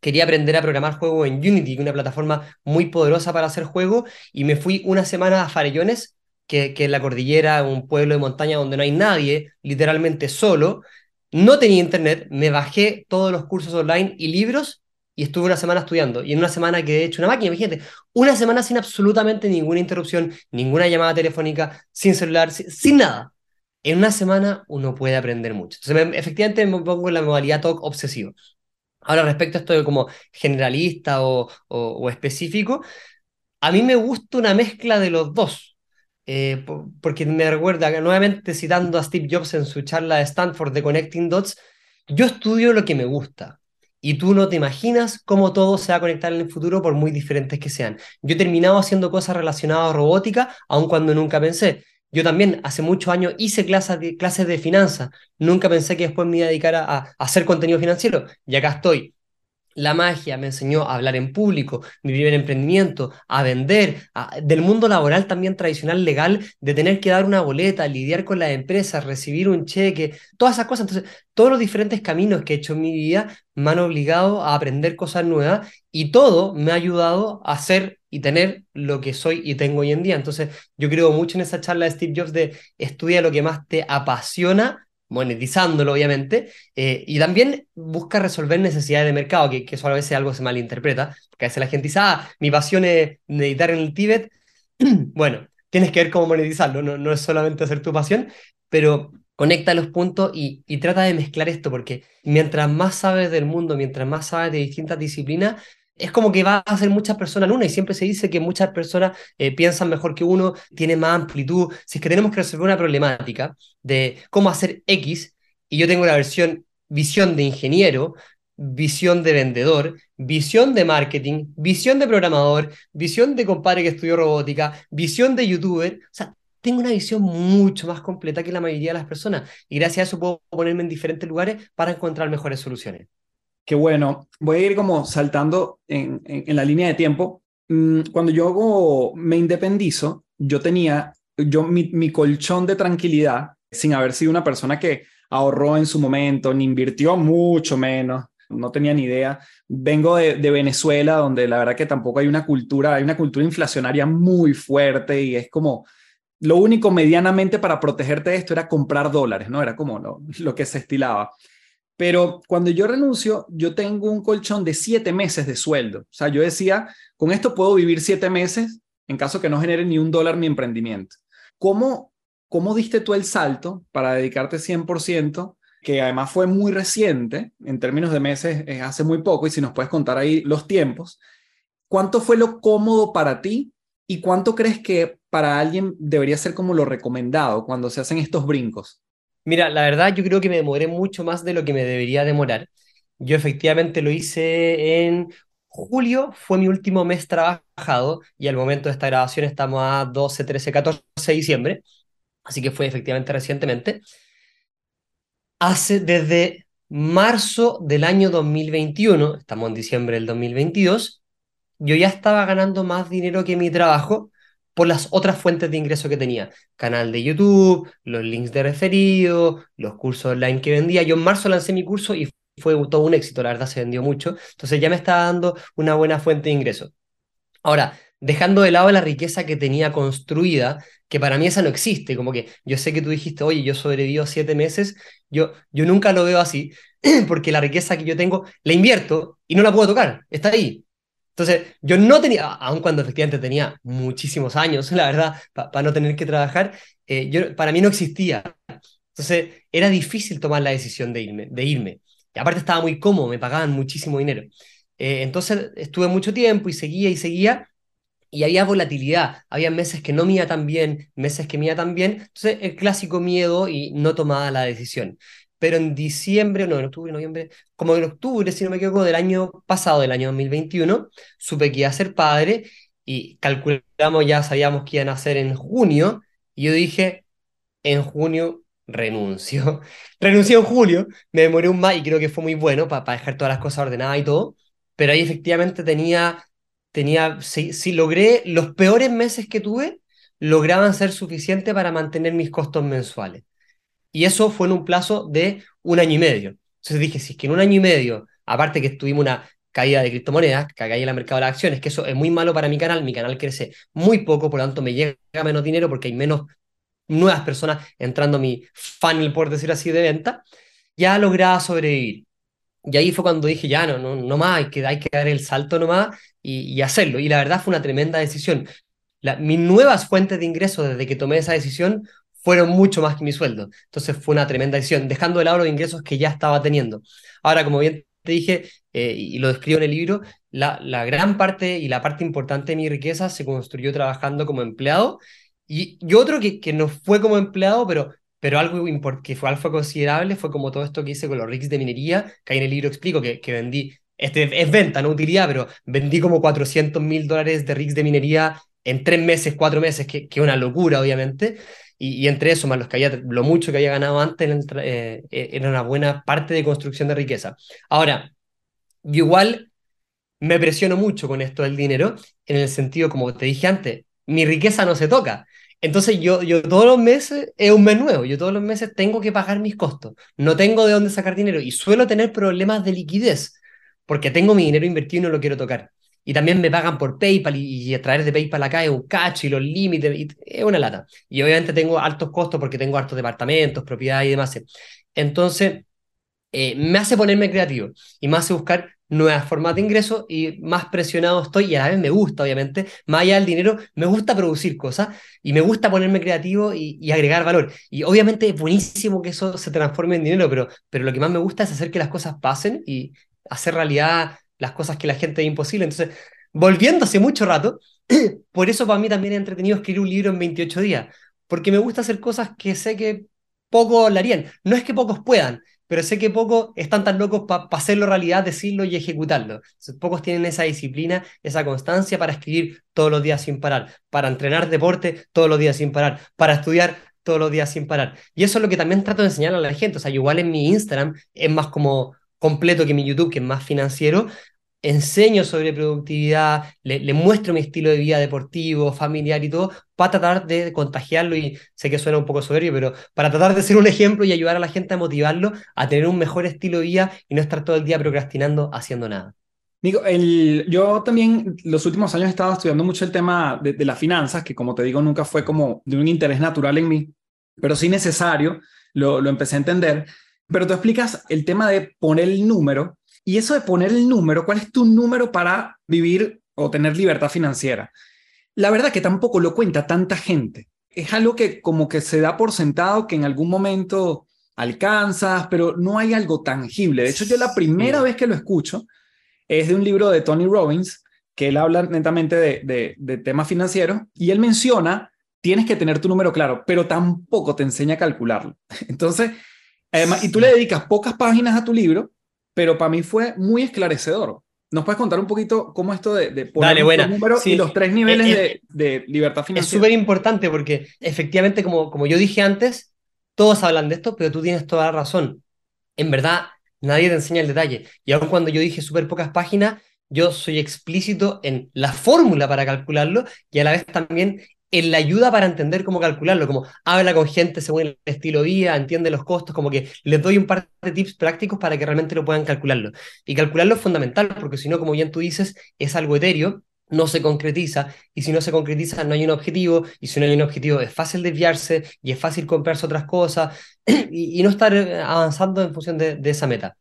Quería aprender a programar juegos en Unity, una plataforma muy poderosa para hacer juegos, y me fui una semana a Farellones que, en la cordillera, un pueblo de montaña donde no hay nadie, literalmente solo. No tenía internet, me bajé todos los cursos online y libros y estuve una semana estudiando. Y en una semana que he hecho una máquina, imagínate, una semana sin absolutamente ninguna interrupción, ninguna llamada telefónica, sin celular, sin, nada. En una semana uno puede aprender mucho. Entonces, efectivamente me pongo en la modalidad talk obsesivo. Ahora, respecto a esto de como generalista o, o específico, a mí me gusta una mezcla de los dos. Eh, porque me recuerda, nuevamente citando a Steve Jobs en su charla de Stanford de Connecting Dots, yo estudio lo que me gusta. Y tú no te imaginas cómo todo se va a conectar en el futuro por muy diferentes que sean. Yo he terminado haciendo cosas relacionadas a robótica, aun cuando nunca pensé. Yo también hace muchos años hice clases de, clases de finanzas. Nunca pensé que después me iba a dedicar a, a hacer contenido financiero. Y acá estoy la magia me enseñó a hablar en público, mi primer emprendimiento, a vender, del mundo laboral también tradicional, legal, de tener que dar una boleta, lidiar con las empresas, recibir un cheque, todas esas cosas. Entonces, todos los diferentes caminos que he hecho en mi vida me han obligado a aprender cosas nuevas y todo me ha ayudado a ser y tener lo que soy y tengo hoy en día. Entonces, yo creo mucho en esa charla de Steve Jobs de estudia lo que más te apasiona monetizándolo obviamente, eh, y también busca resolver necesidades de mercado, que, que, eso a veces algo se malinterpreta, porque a veces la gente dice, ah, mi pasión es meditar en el Tíbet, [CLEARS THROAT] bueno, tienes que ver cómo monetizarlo, no, no es solamente hacer tu pasión, pero conecta los puntos y, y trata de mezclar esto, porque mientras más sabes del mundo, mientras más sabes de distintas disciplinas, es como que va a ser muchas personas en una y siempre se dice que muchas personas eh, piensan mejor que uno, tienen más amplitud. Si es que tenemos que resolver una problemática de cómo hacer X y yo tengo la versión visión de ingeniero, visión de vendedor, visión de marketing, visión de programador, visión de compadre que estudió robótica, visión de youtuber, o sea, tengo una visión mucho más completa que la mayoría de las personas y gracias a eso puedo ponerme en diferentes lugares para encontrar mejores soluciones. Qué bueno. Voy a ir como saltando en, en, la línea de tiempo. mm, cuando yo me independizo, yo tenía yo mi, mi colchón de tranquilidad, sin haber sido una persona que ahorró en su momento, ni invirtió mucho menos, no tenía ni idea. Vengo de, de, Venezuela, donde la verdad que tampoco hay una cultura, hay una cultura inflacionaria muy fuerte y es como lo único medianamente para protegerte de esto era comprar dólares, ¿no? Era como lo, lo que se estilaba. Pero cuando yo renuncio, yo tengo un colchón de siete meses de sueldo. O sea, yo decía, con esto puedo vivir siete meses en caso que no genere ni un dólar mi emprendimiento. ¿Cómo, cómo diste tú el salto para dedicarte 100%? que además fue muy reciente, en términos de meses, es hace muy poco, y si nos puedes contar ahí los tiempos, ¿cuánto fue lo cómodo para ti y cuánto crees que para alguien debería ser como lo recomendado cuando se hacen estos brincos? Mira, la verdad yo creo que me demoré mucho más de lo que me debería demorar. Yo efectivamente lo hice en julio, fue mi último mes trabajado y al momento de esta grabación estamos a 12, 13, 14 de diciembre, así que fue efectivamente recientemente. Hace desde marzo del año 2021, estamos en diciembre del 2022, yo ya estaba ganando más dinero que mi trabajo por las otras fuentes de ingreso que tenía. Canal de YouTube, los links de referido, los cursos online que vendía. Yo en marzo lancé mi curso y fue todo un éxito, la verdad se vendió mucho. Entonces ya me estaba dando una buena fuente de ingreso. Ahora, dejando de lado la riqueza que tenía construida, que para mí esa no existe, como que yo sé que tú dijiste, oye, yo sobrevivo siete meses, yo, yo nunca lo veo así, [CLEARS THROAT] porque la riqueza que yo tengo la invierto y no la puedo tocar, está ahí. Entonces, yo no tenía, aun cuando efectivamente tenía muchísimos años, [LAUGHS] la verdad, para no tener que trabajar, eh, yo, para mí no existía. Entonces, era difícil tomar la decisión de irme. De irme. Y aparte estaba muy cómodo, me pagaban muchísimo dinero. Eh, entonces, estuve mucho tiempo y seguía y seguía, y había volatilidad. Había meses que no iba tan bien, meses que iba tan bien. Entonces, el clásico miedo y no tomaba la decisión pero en diciembre, no, en octubre, noviembre, como en octubre, si no me equivoco, del año pasado, del año 2021, supe que iba a ser padre y calculamos, ya sabíamos que iban a ser en junio, y yo dije, en junio renuncio. [LAUGHS] Renuncié en julio, me demoré un más y creo que fue muy bueno para dejar todas las cosas ordenadas y todo, pero ahí efectivamente tenía, tenía si, si logré, los peores meses que tuve, lograban ser suficientes para mantener mis costos mensuales. Y eso fue en un plazo de un año y medio. Entonces dije, si es que en un año y medio, aparte que tuvimos una caída de criptomonedas, que caída en el mercado de las acciones, que eso es muy malo para mi canal, mi canal crece muy poco, por lo tanto me llega menos dinero porque hay menos nuevas personas entrando a mi funnel, por decir así, de venta, ya lograba sobrevivir. Y ahí fue cuando dije, ya no, no, no más, hay que, hay que dar el salto nomás y, y hacerlo. Y la verdad fue una tremenda decisión. La, mis nuevas fuentes de ingresos desde que tomé esa decisión fueron mucho más que mi sueldo. Entonces fue una tremenda decisión, dejando de lado los ingresos que ya estaba teniendo. Ahora, como bien te dije, eh, y lo describo en el libro, la, gran parte y la parte importante de mi riqueza se construyó trabajando como empleado. Y, otro que, no fue como empleado, pero, pero algo que fue, algo considerable fue como todo esto que hice con los rigs de minería, que ahí en el libro explico que, que vendí, este es venta, no utilidad, pero vendí como 400 mil dólares de rigs de minería en tres meses, cuatro meses, que es una locura, obviamente. Y, entre eso, más los que había, lo mucho que había ganado antes, eh, eh, era una buena parte de construcción de riqueza. Ahora, yo igual me presiono mucho con esto del dinero, en el sentido, como te dije antes, mi riqueza no se toca. Entonces yo, yo todos los meses es un mes nuevo, yo todos los meses tengo que pagar mis costos, no tengo de dónde sacar dinero y suelo tener problemas de liquidez porque tengo mi dinero invertido y no lo quiero tocar y también me pagan por PayPal y, a través de PayPal acá es un cacho y los límites, es una lata. Y obviamente tengo altos costos porque tengo altos departamentos, propiedades y demás. Entonces, eh, me hace ponerme creativo y me hace buscar nuevas formas de ingreso y más presionado estoy y a la vez me gusta, obviamente, más allá del dinero, me gusta producir cosas y me gusta ponerme creativo y, y, agregar valor. Y obviamente es buenísimo que eso se transforme en dinero, pero, pero lo que más me gusta es hacer que las cosas pasen y hacer realidad las cosas que la gente es imposible. Entonces, volviendo hace mucho rato, [CLEARS THROAT] por eso para mí también es entretenido escribir un libro en 28 días, porque me gusta hacer cosas que sé que pocos lo harían. No es que pocos puedan, pero sé que pocos están tan locos para hacerlo realidad, decirlo y ejecutarlo. pocos tienen esa disciplina, esa constancia para escribir todos los días sin parar, para entrenar deporte todos los días sin parar, para estudiar todos los días sin parar. Y eso es lo que también trato de enseñar a la gente. O sea, igual en mi Instagram es más como completo que mi YouTube, que es más financiero, enseño sobre productividad, le, muestro mi estilo de vida deportivo, familiar y todo, para tratar de contagiarlo, y sé que suena un poco soberbio, pero para tratar de ser un ejemplo y ayudar a la gente a motivarlo a tener un mejor estilo de vida y no estar todo el día procrastinando haciendo nada. Nico, el, yo también los últimos años he estado estudiando mucho el tema de, de las finanzas, que como te digo, nunca fue como de un interés natural en mí, pero sí necesario, lo, lo empecé a entender. Pero tú explicas el tema de poner el número y eso de poner el número, ¿cuál es tu número para vivir o tener libertad financiera? La verdad que tampoco lo cuenta tanta gente. Es algo que como que se da por sentado que en algún momento alcanzas, pero no hay algo tangible. De hecho, yo la primera vez que lo escucho es de un libro de Tony Robbins, que él habla netamente de, de temas financieros, y él menciona, tienes que tener tu número claro, pero tampoco te enseña a calcularlo. [LAUGHS] Entonces, además, y tú le dedicas pocas páginas a tu libro, pero para mí fue muy esclarecedor. ¿Nos puedes contar un poquito cómo esto de, de poner Dale, números y los tres niveles de, de, libertad financiera? Es súper importante porque efectivamente, como, como yo dije antes, todos hablan de esto, pero tú tienes toda la razón. En verdad, nadie te enseña el detalle. Y aun cuando yo dije súper pocas páginas, yo soy explícito en la fórmula para calcularlo y a la vez también en la ayuda para entender cómo calcularlo, como habla con gente según el estilo vida, entiende los costos, como que les doy un par de tips prácticos para que realmente lo puedan calcularlo. Y calcularlo es fundamental, porque si no, como bien tú dices, es algo etéreo, no se concretiza, y si no se concretiza no hay un objetivo, y si no hay un objetivo es fácil desviarse y es fácil comprarse otras cosas [CLEARS THROAT] y, no estar eh, avanzando en función de, de esa meta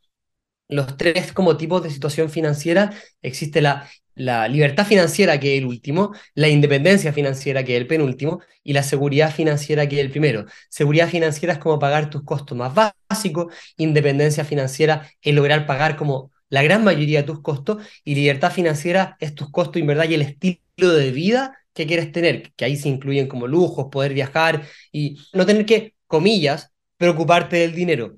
los tres como tipos de situación financiera. Existe la la libertad financiera, que es el último, la independencia financiera, que es el penúltimo, y la seguridad financiera, que es el primero. Seguridad financiera es como pagar tus costos más básicos, independencia financiera es lograr pagar como la gran mayoría de tus costos, y libertad financiera es tus costos en verdad y el estilo de vida que quieres tener, que ahí se incluyen como lujos, poder viajar y no tener que, comillas, preocuparte del dinero.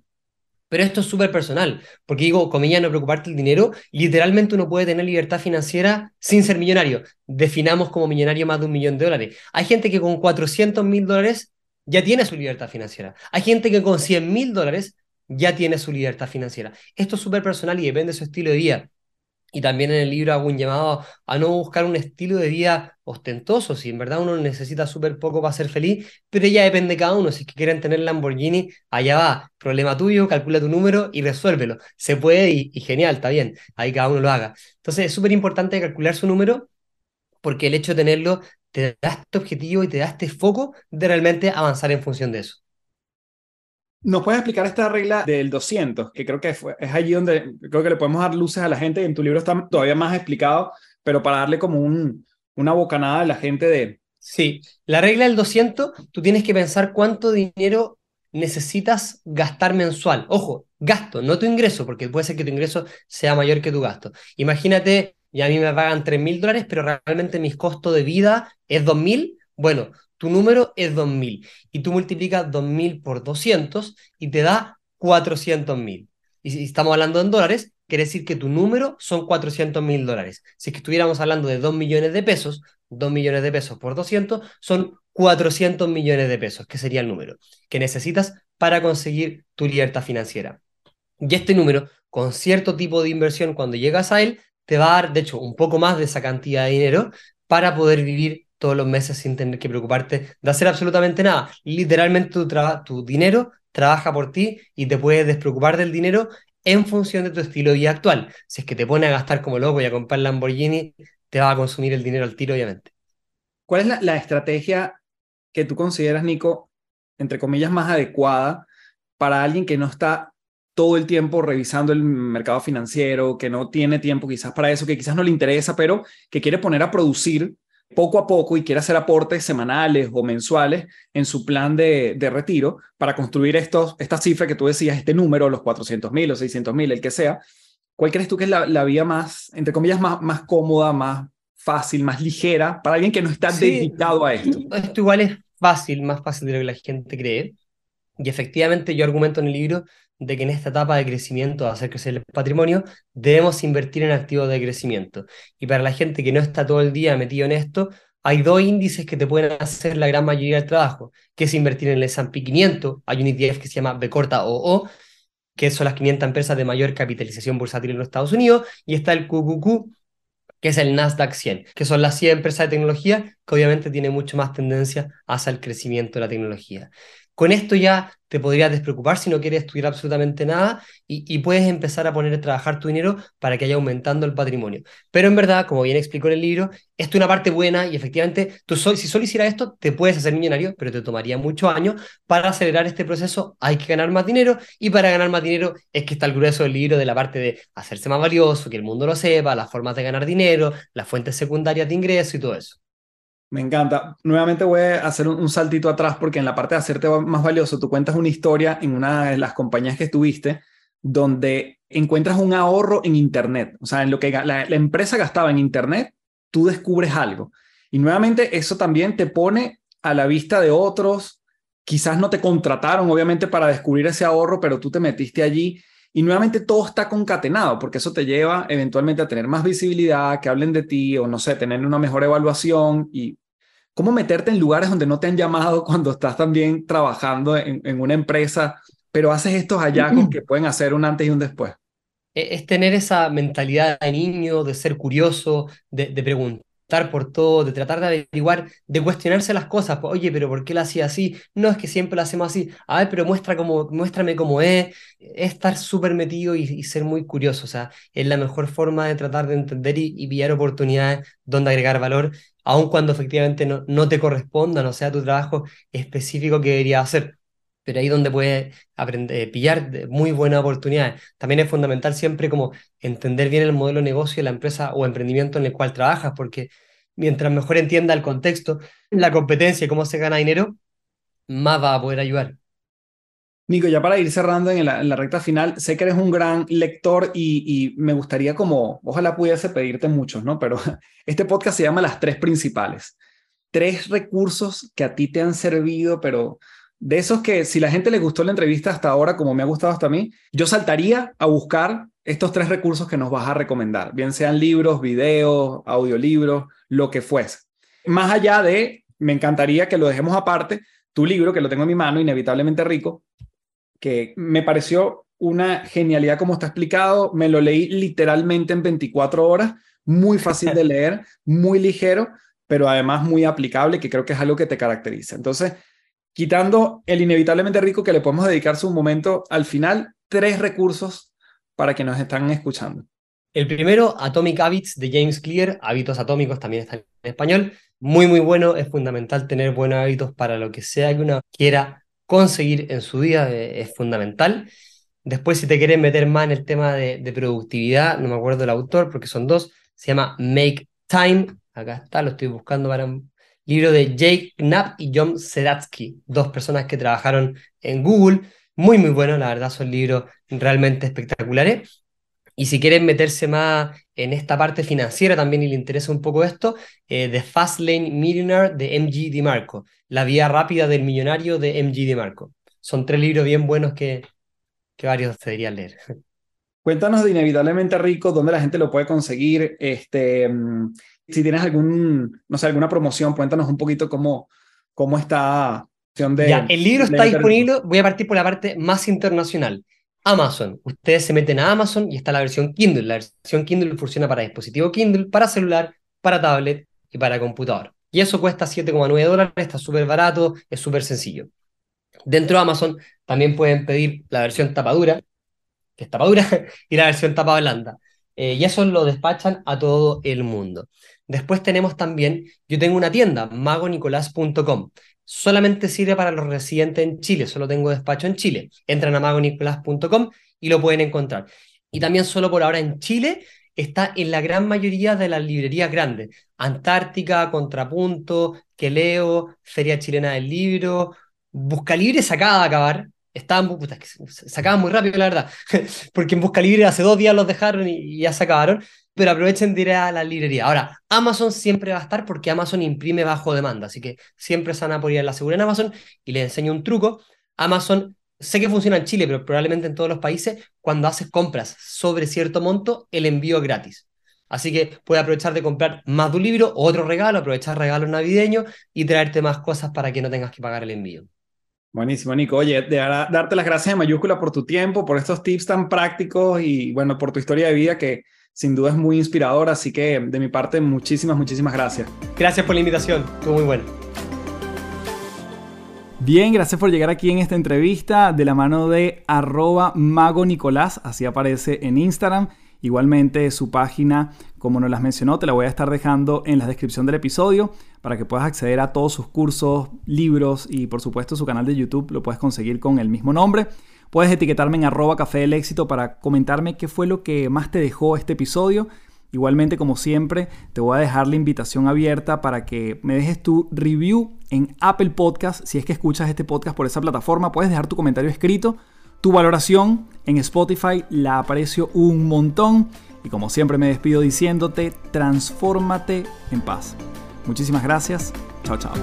Pero esto es súper personal, porque digo, comillas, no preocuparte el dinero, literalmente uno puede tener libertad financiera sin ser millonario. Definamos como millonario más de un millón de dólares. Hay gente que con 400 mil dólares ya tiene su libertad financiera. Hay gente que con 100 mil dólares ya tiene su libertad financiera. Esto es súper personal y depende de su estilo de vida. Y también en el libro hago un llamado a no buscar un estilo de vida ostentoso, si en verdad uno necesita súper poco para ser feliz, pero ya depende de cada uno. Si es que quieren tener Lamborghini, allá va. Problema tuyo, calcula tu número y resuélvelo. Se puede y, y genial, está bien. Ahí cada uno lo haga. Entonces es súper importante calcular su número porque el hecho de tenerlo te da este objetivo y te da este foco de realmente avanzar en función de eso. ¿Nos puedes explicar esta regla del 200? Que creo que es allí donde creo que le podemos dar luces a la gente. En tu libro está todavía más explicado, pero para darle como un, una bocanada a la gente de... Sí, la regla del 200, tú tienes que pensar cuánto dinero necesitas gastar mensual. Ojo, gasto, no tu ingreso, porque puede ser que tu ingreso sea mayor que tu gasto. Imagínate, y a mí me pagan 3 mil dólares, pero realmente mis costos de vida es 2 mil. Bueno, tu número es 2000 y tú multiplicas 2000 por 200 y te da 400 mil. Y si estamos hablando en dólares, quiere decir que tu número son 400 mil dólares. Si es que estuviéramos hablando de 2 millones de pesos, 2 millones de pesos por 200 son 400 millones de pesos, que sería el número que necesitas para conseguir tu libertad financiera. Y este número, con cierto tipo de inversión, cuando llegas a él, te va a dar, de hecho, un poco más de esa cantidad de dinero para poder vivir todos los meses sin tener que preocuparte de hacer absolutamente nada. Literalmente tu, tu dinero trabaja por ti y te puedes despreocupar del dinero en función de tu estilo de vida actual. Si es que te pone a gastar como loco y a comprar Lamborghini, te va a consumir el dinero al tiro, obviamente. ¿Cuál es la, la estrategia que tú consideras, Nico, entre comillas, más adecuada para alguien que no está todo el tiempo revisando el mercado financiero, que no tiene tiempo quizás para eso, que quizás no le interesa, pero que quiere poner a producir poco a poco y quiere hacer aportes semanales o mensuales en su plan de, retiro para construir estos, esta cifra que tú decías, este número, los 400 mil o 600 mil, el que sea, ¿cuál crees tú que es la, vía más, entre comillas, más, más cómoda, más fácil, más ligera para alguien que no está dedicado a esto? Esto igual es fácil, más fácil de lo que la gente cree. Y efectivamente yo argumento en el libro de que en esta etapa de crecimiento, de hacer crecer el patrimonio, debemos invertir en activos de crecimiento. Y para la gente que no está todo el día metido en esto, hay dos índices que te pueden hacer la gran mayoría del trabajo, que es invertir en el S&P 500, hay un ETF que se llama B corta o que son las 500 empresas de mayor capitalización bursátil en los Estados Unidos, y está el QQQ, que es el Nasdaq 100, que son las 100 empresas de tecnología que obviamente tienen mucho más tendencia hacia el crecimiento de la tecnología. Con esto ya te podrías despreocupar si no quieres estudiar absolutamente nada y, puedes empezar a poner a trabajar tu dinero para que vaya aumentando el patrimonio. Pero en verdad, como bien explicó en el libro, esto es una parte buena y efectivamente, si solo hicieras esto, te puedes hacer millonario, pero te tomaría muchos años. Para acelerar este proceso hay que ganar más dinero y para ganar más dinero es que está el grueso del libro de la parte de hacerse más valioso, que el mundo lo sepa, las formas de ganar dinero, las fuentes secundarias de ingreso y todo eso. Me encanta. Nuevamente voy a hacer un, saltito atrás porque en la parte de hacerte más valioso, tú cuentas una historia en una de las compañías que estuviste donde encuentras un ahorro en Internet. O sea, en lo que la, empresa gastaba en Internet, tú descubres algo. Y nuevamente eso también te pone a la vista de otros. Quizás no te contrataron, obviamente, para descubrir ese ahorro, pero tú te metiste allí y nuevamente todo está concatenado, porque eso te lleva eventualmente a tener más visibilidad, que hablen de ti o no sé, tener una mejor evaluación y cómo meterte en lugares donde no te han llamado [LAUGHS] cuando estás también trabajando en, una empresa, pero haces estos hallazgos [CLEARS THROAT] que pueden hacer un antes y un después. E, es tener esa mentalidad de niño, de ser curioso, de, de preguntar por todo, de tratar de averiguar, de cuestionarse las cosas. Pues, Oye, pero ¿por qué la hacía así? No es que siempre lo hacemos así. A ver, pero muestra cómo, muéstrame cómo es. es estar súper metido y, ser muy curioso. O sea, es la mejor forma de tratar de entender y, y pillar oportunidades donde agregar valor, aun cuando efectivamente no, no te corresponda, no sea tu trabajo específico que deberías hacer pero ahí donde puedes aprender, pillar muy buenas oportunidades. También es fundamental siempre como entender bien el modelo de negocio de la empresa o emprendimiento en el cual trabajas, porque mientras mejor entienda el contexto, la competencia y cómo se gana dinero, más va a poder ayudar. Nico, ya para ir cerrando en la, recta final, sé que eres un gran lector y, y, me gustaría como, ojalá pudiese pedirte muchos, ¿no? Pero [LAUGHS] este podcast se llama Las Tres Principales. Tres recursos que a ti te han servido, pero de esos que si la gente le gustó la entrevista hasta ahora, como me ha gustado hasta a mí, yo saltaría a buscar estos tres recursos que nos vas a recomendar, bien sean libros, videos, audiolibros, lo que fuese. Más allá de, me encantaría que lo dejemos aparte, tu libro, que lo tengo en mi mano, Inevitablemente Rico, que me pareció una genialidad como está explicado, me lo leí literalmente en 24 horas, muy fácil de [LAUGHS] leer, muy ligero, pero además muy aplicable, que creo que es algo que te caracteriza. Entonces, quitando el inevitablemente rico que le podemos dedicarse un momento al final, tres recursos para que nos están escuchando. El primero, Atomic Habits de James Clear, hábitos atómicos también está en español. Muy, muy bueno, es fundamental tener buenos hábitos para lo que sea que uno quiera conseguir en su vida, eh, es fundamental. Después, si te quieres meter más en el tema de, de productividad, no me acuerdo el autor porque son dos, se llama Make Time, acá está, lo estoy buscando para libro de Jake Knapp y John Seratsky, dos personas que trabajaron en Google. Muy, muy bueno, la verdad son libros realmente espectaculares. Y si quieren meterse más en esta parte financiera también y le interesa un poco esto, eh, The Fast Lane Millionaire de MG DiMarco, La vía rápida del millonario de MG DiMarco. Son tres libros bien buenos que, que varios deberían leer. Cuéntanos de Inevitablemente Rico, dónde la gente lo puede conseguir, este, mm, si tienes algún, no sé, alguna promoción, cuéntanos un poquito cómo, cómo está. De, ya, el libro está disponible, voy a partir por la parte más internacional. Amazon. Ustedes se meten a Amazon y está la versión Kindle. La versión Kindle funciona para dispositivo Kindle, para celular, para tablet y para computador. Y eso cuesta 7,9 dólares, está súper barato, es súper sencillo. Dentro de Amazon también pueden pedir la versión tapadura, que es tapadura, [LAUGHS] y la versión tapa blanda. Eh, y eso lo despachan a todo el mundo. Después tenemos también, yo tengo una tienda, magonicolás.com. Solamente sirve para los residentes en Chile, solo tengo despacho en Chile. Entran a magonicolás.com y lo pueden encontrar. Y también solo por ahora en Chile está en la gran mayoría de las librerías grandes. Antártica, Contrapunto, Queleo, Feria Chilena del Libro, Busca Libre se acaba de acabar. Estaban, se acaban muy rápido, la verdad. [LAUGHS] Porque en Busca Libre hace dos días los dejaron y ya se acabaron pero aprovechen de ir a la librería. Ahora, Amazon siempre va a estar porque Amazon imprime bajo demanda, así que siempre se van a poder la segura en Amazon y les enseño un truco. Amazon, sé que funciona en Chile, pero probablemente en todos los países, cuando haces compras sobre cierto monto, el envío es gratis. Así que puedes aprovechar de comprar más de un libro o otro regalo, aprovechar regalos navideños y traerte más cosas para que no tengas que pagar el envío. Buenísimo, Nico. Oye, de darte las gracias en mayúscula por tu tiempo, por estos tips tan prácticos y bueno, por tu historia de vida que sin duda es muy inspiradora. Así que de mi parte, muchísimas, muchísimas gracias. Gracias por la invitación. Estuvo muy bueno. Bien, gracias por llegar aquí en esta entrevista de la mano de arroba mago Nicolás, así aparece en Instagram. Igualmente su página, como nos las mencionó, te la voy a estar dejando en la descripción del episodio para que puedas acceder a todos sus cursos, libros y por supuesto su canal de YouTube lo puedes conseguir con el mismo nombre. Puedes etiquetarme en arroba café del éxito para comentarme qué fue lo que más te dejó este episodio. Igualmente, como siempre, te voy a dejar la invitación abierta para que me dejes tu review en Apple Podcast. Si es que escuchas este podcast por esa plataforma, puedes dejar tu comentario escrito tu valoración en Spotify la aprecio un montón y como siempre me despido diciéndote, transfórmate en paz. Muchísimas gracias. Chao, chao.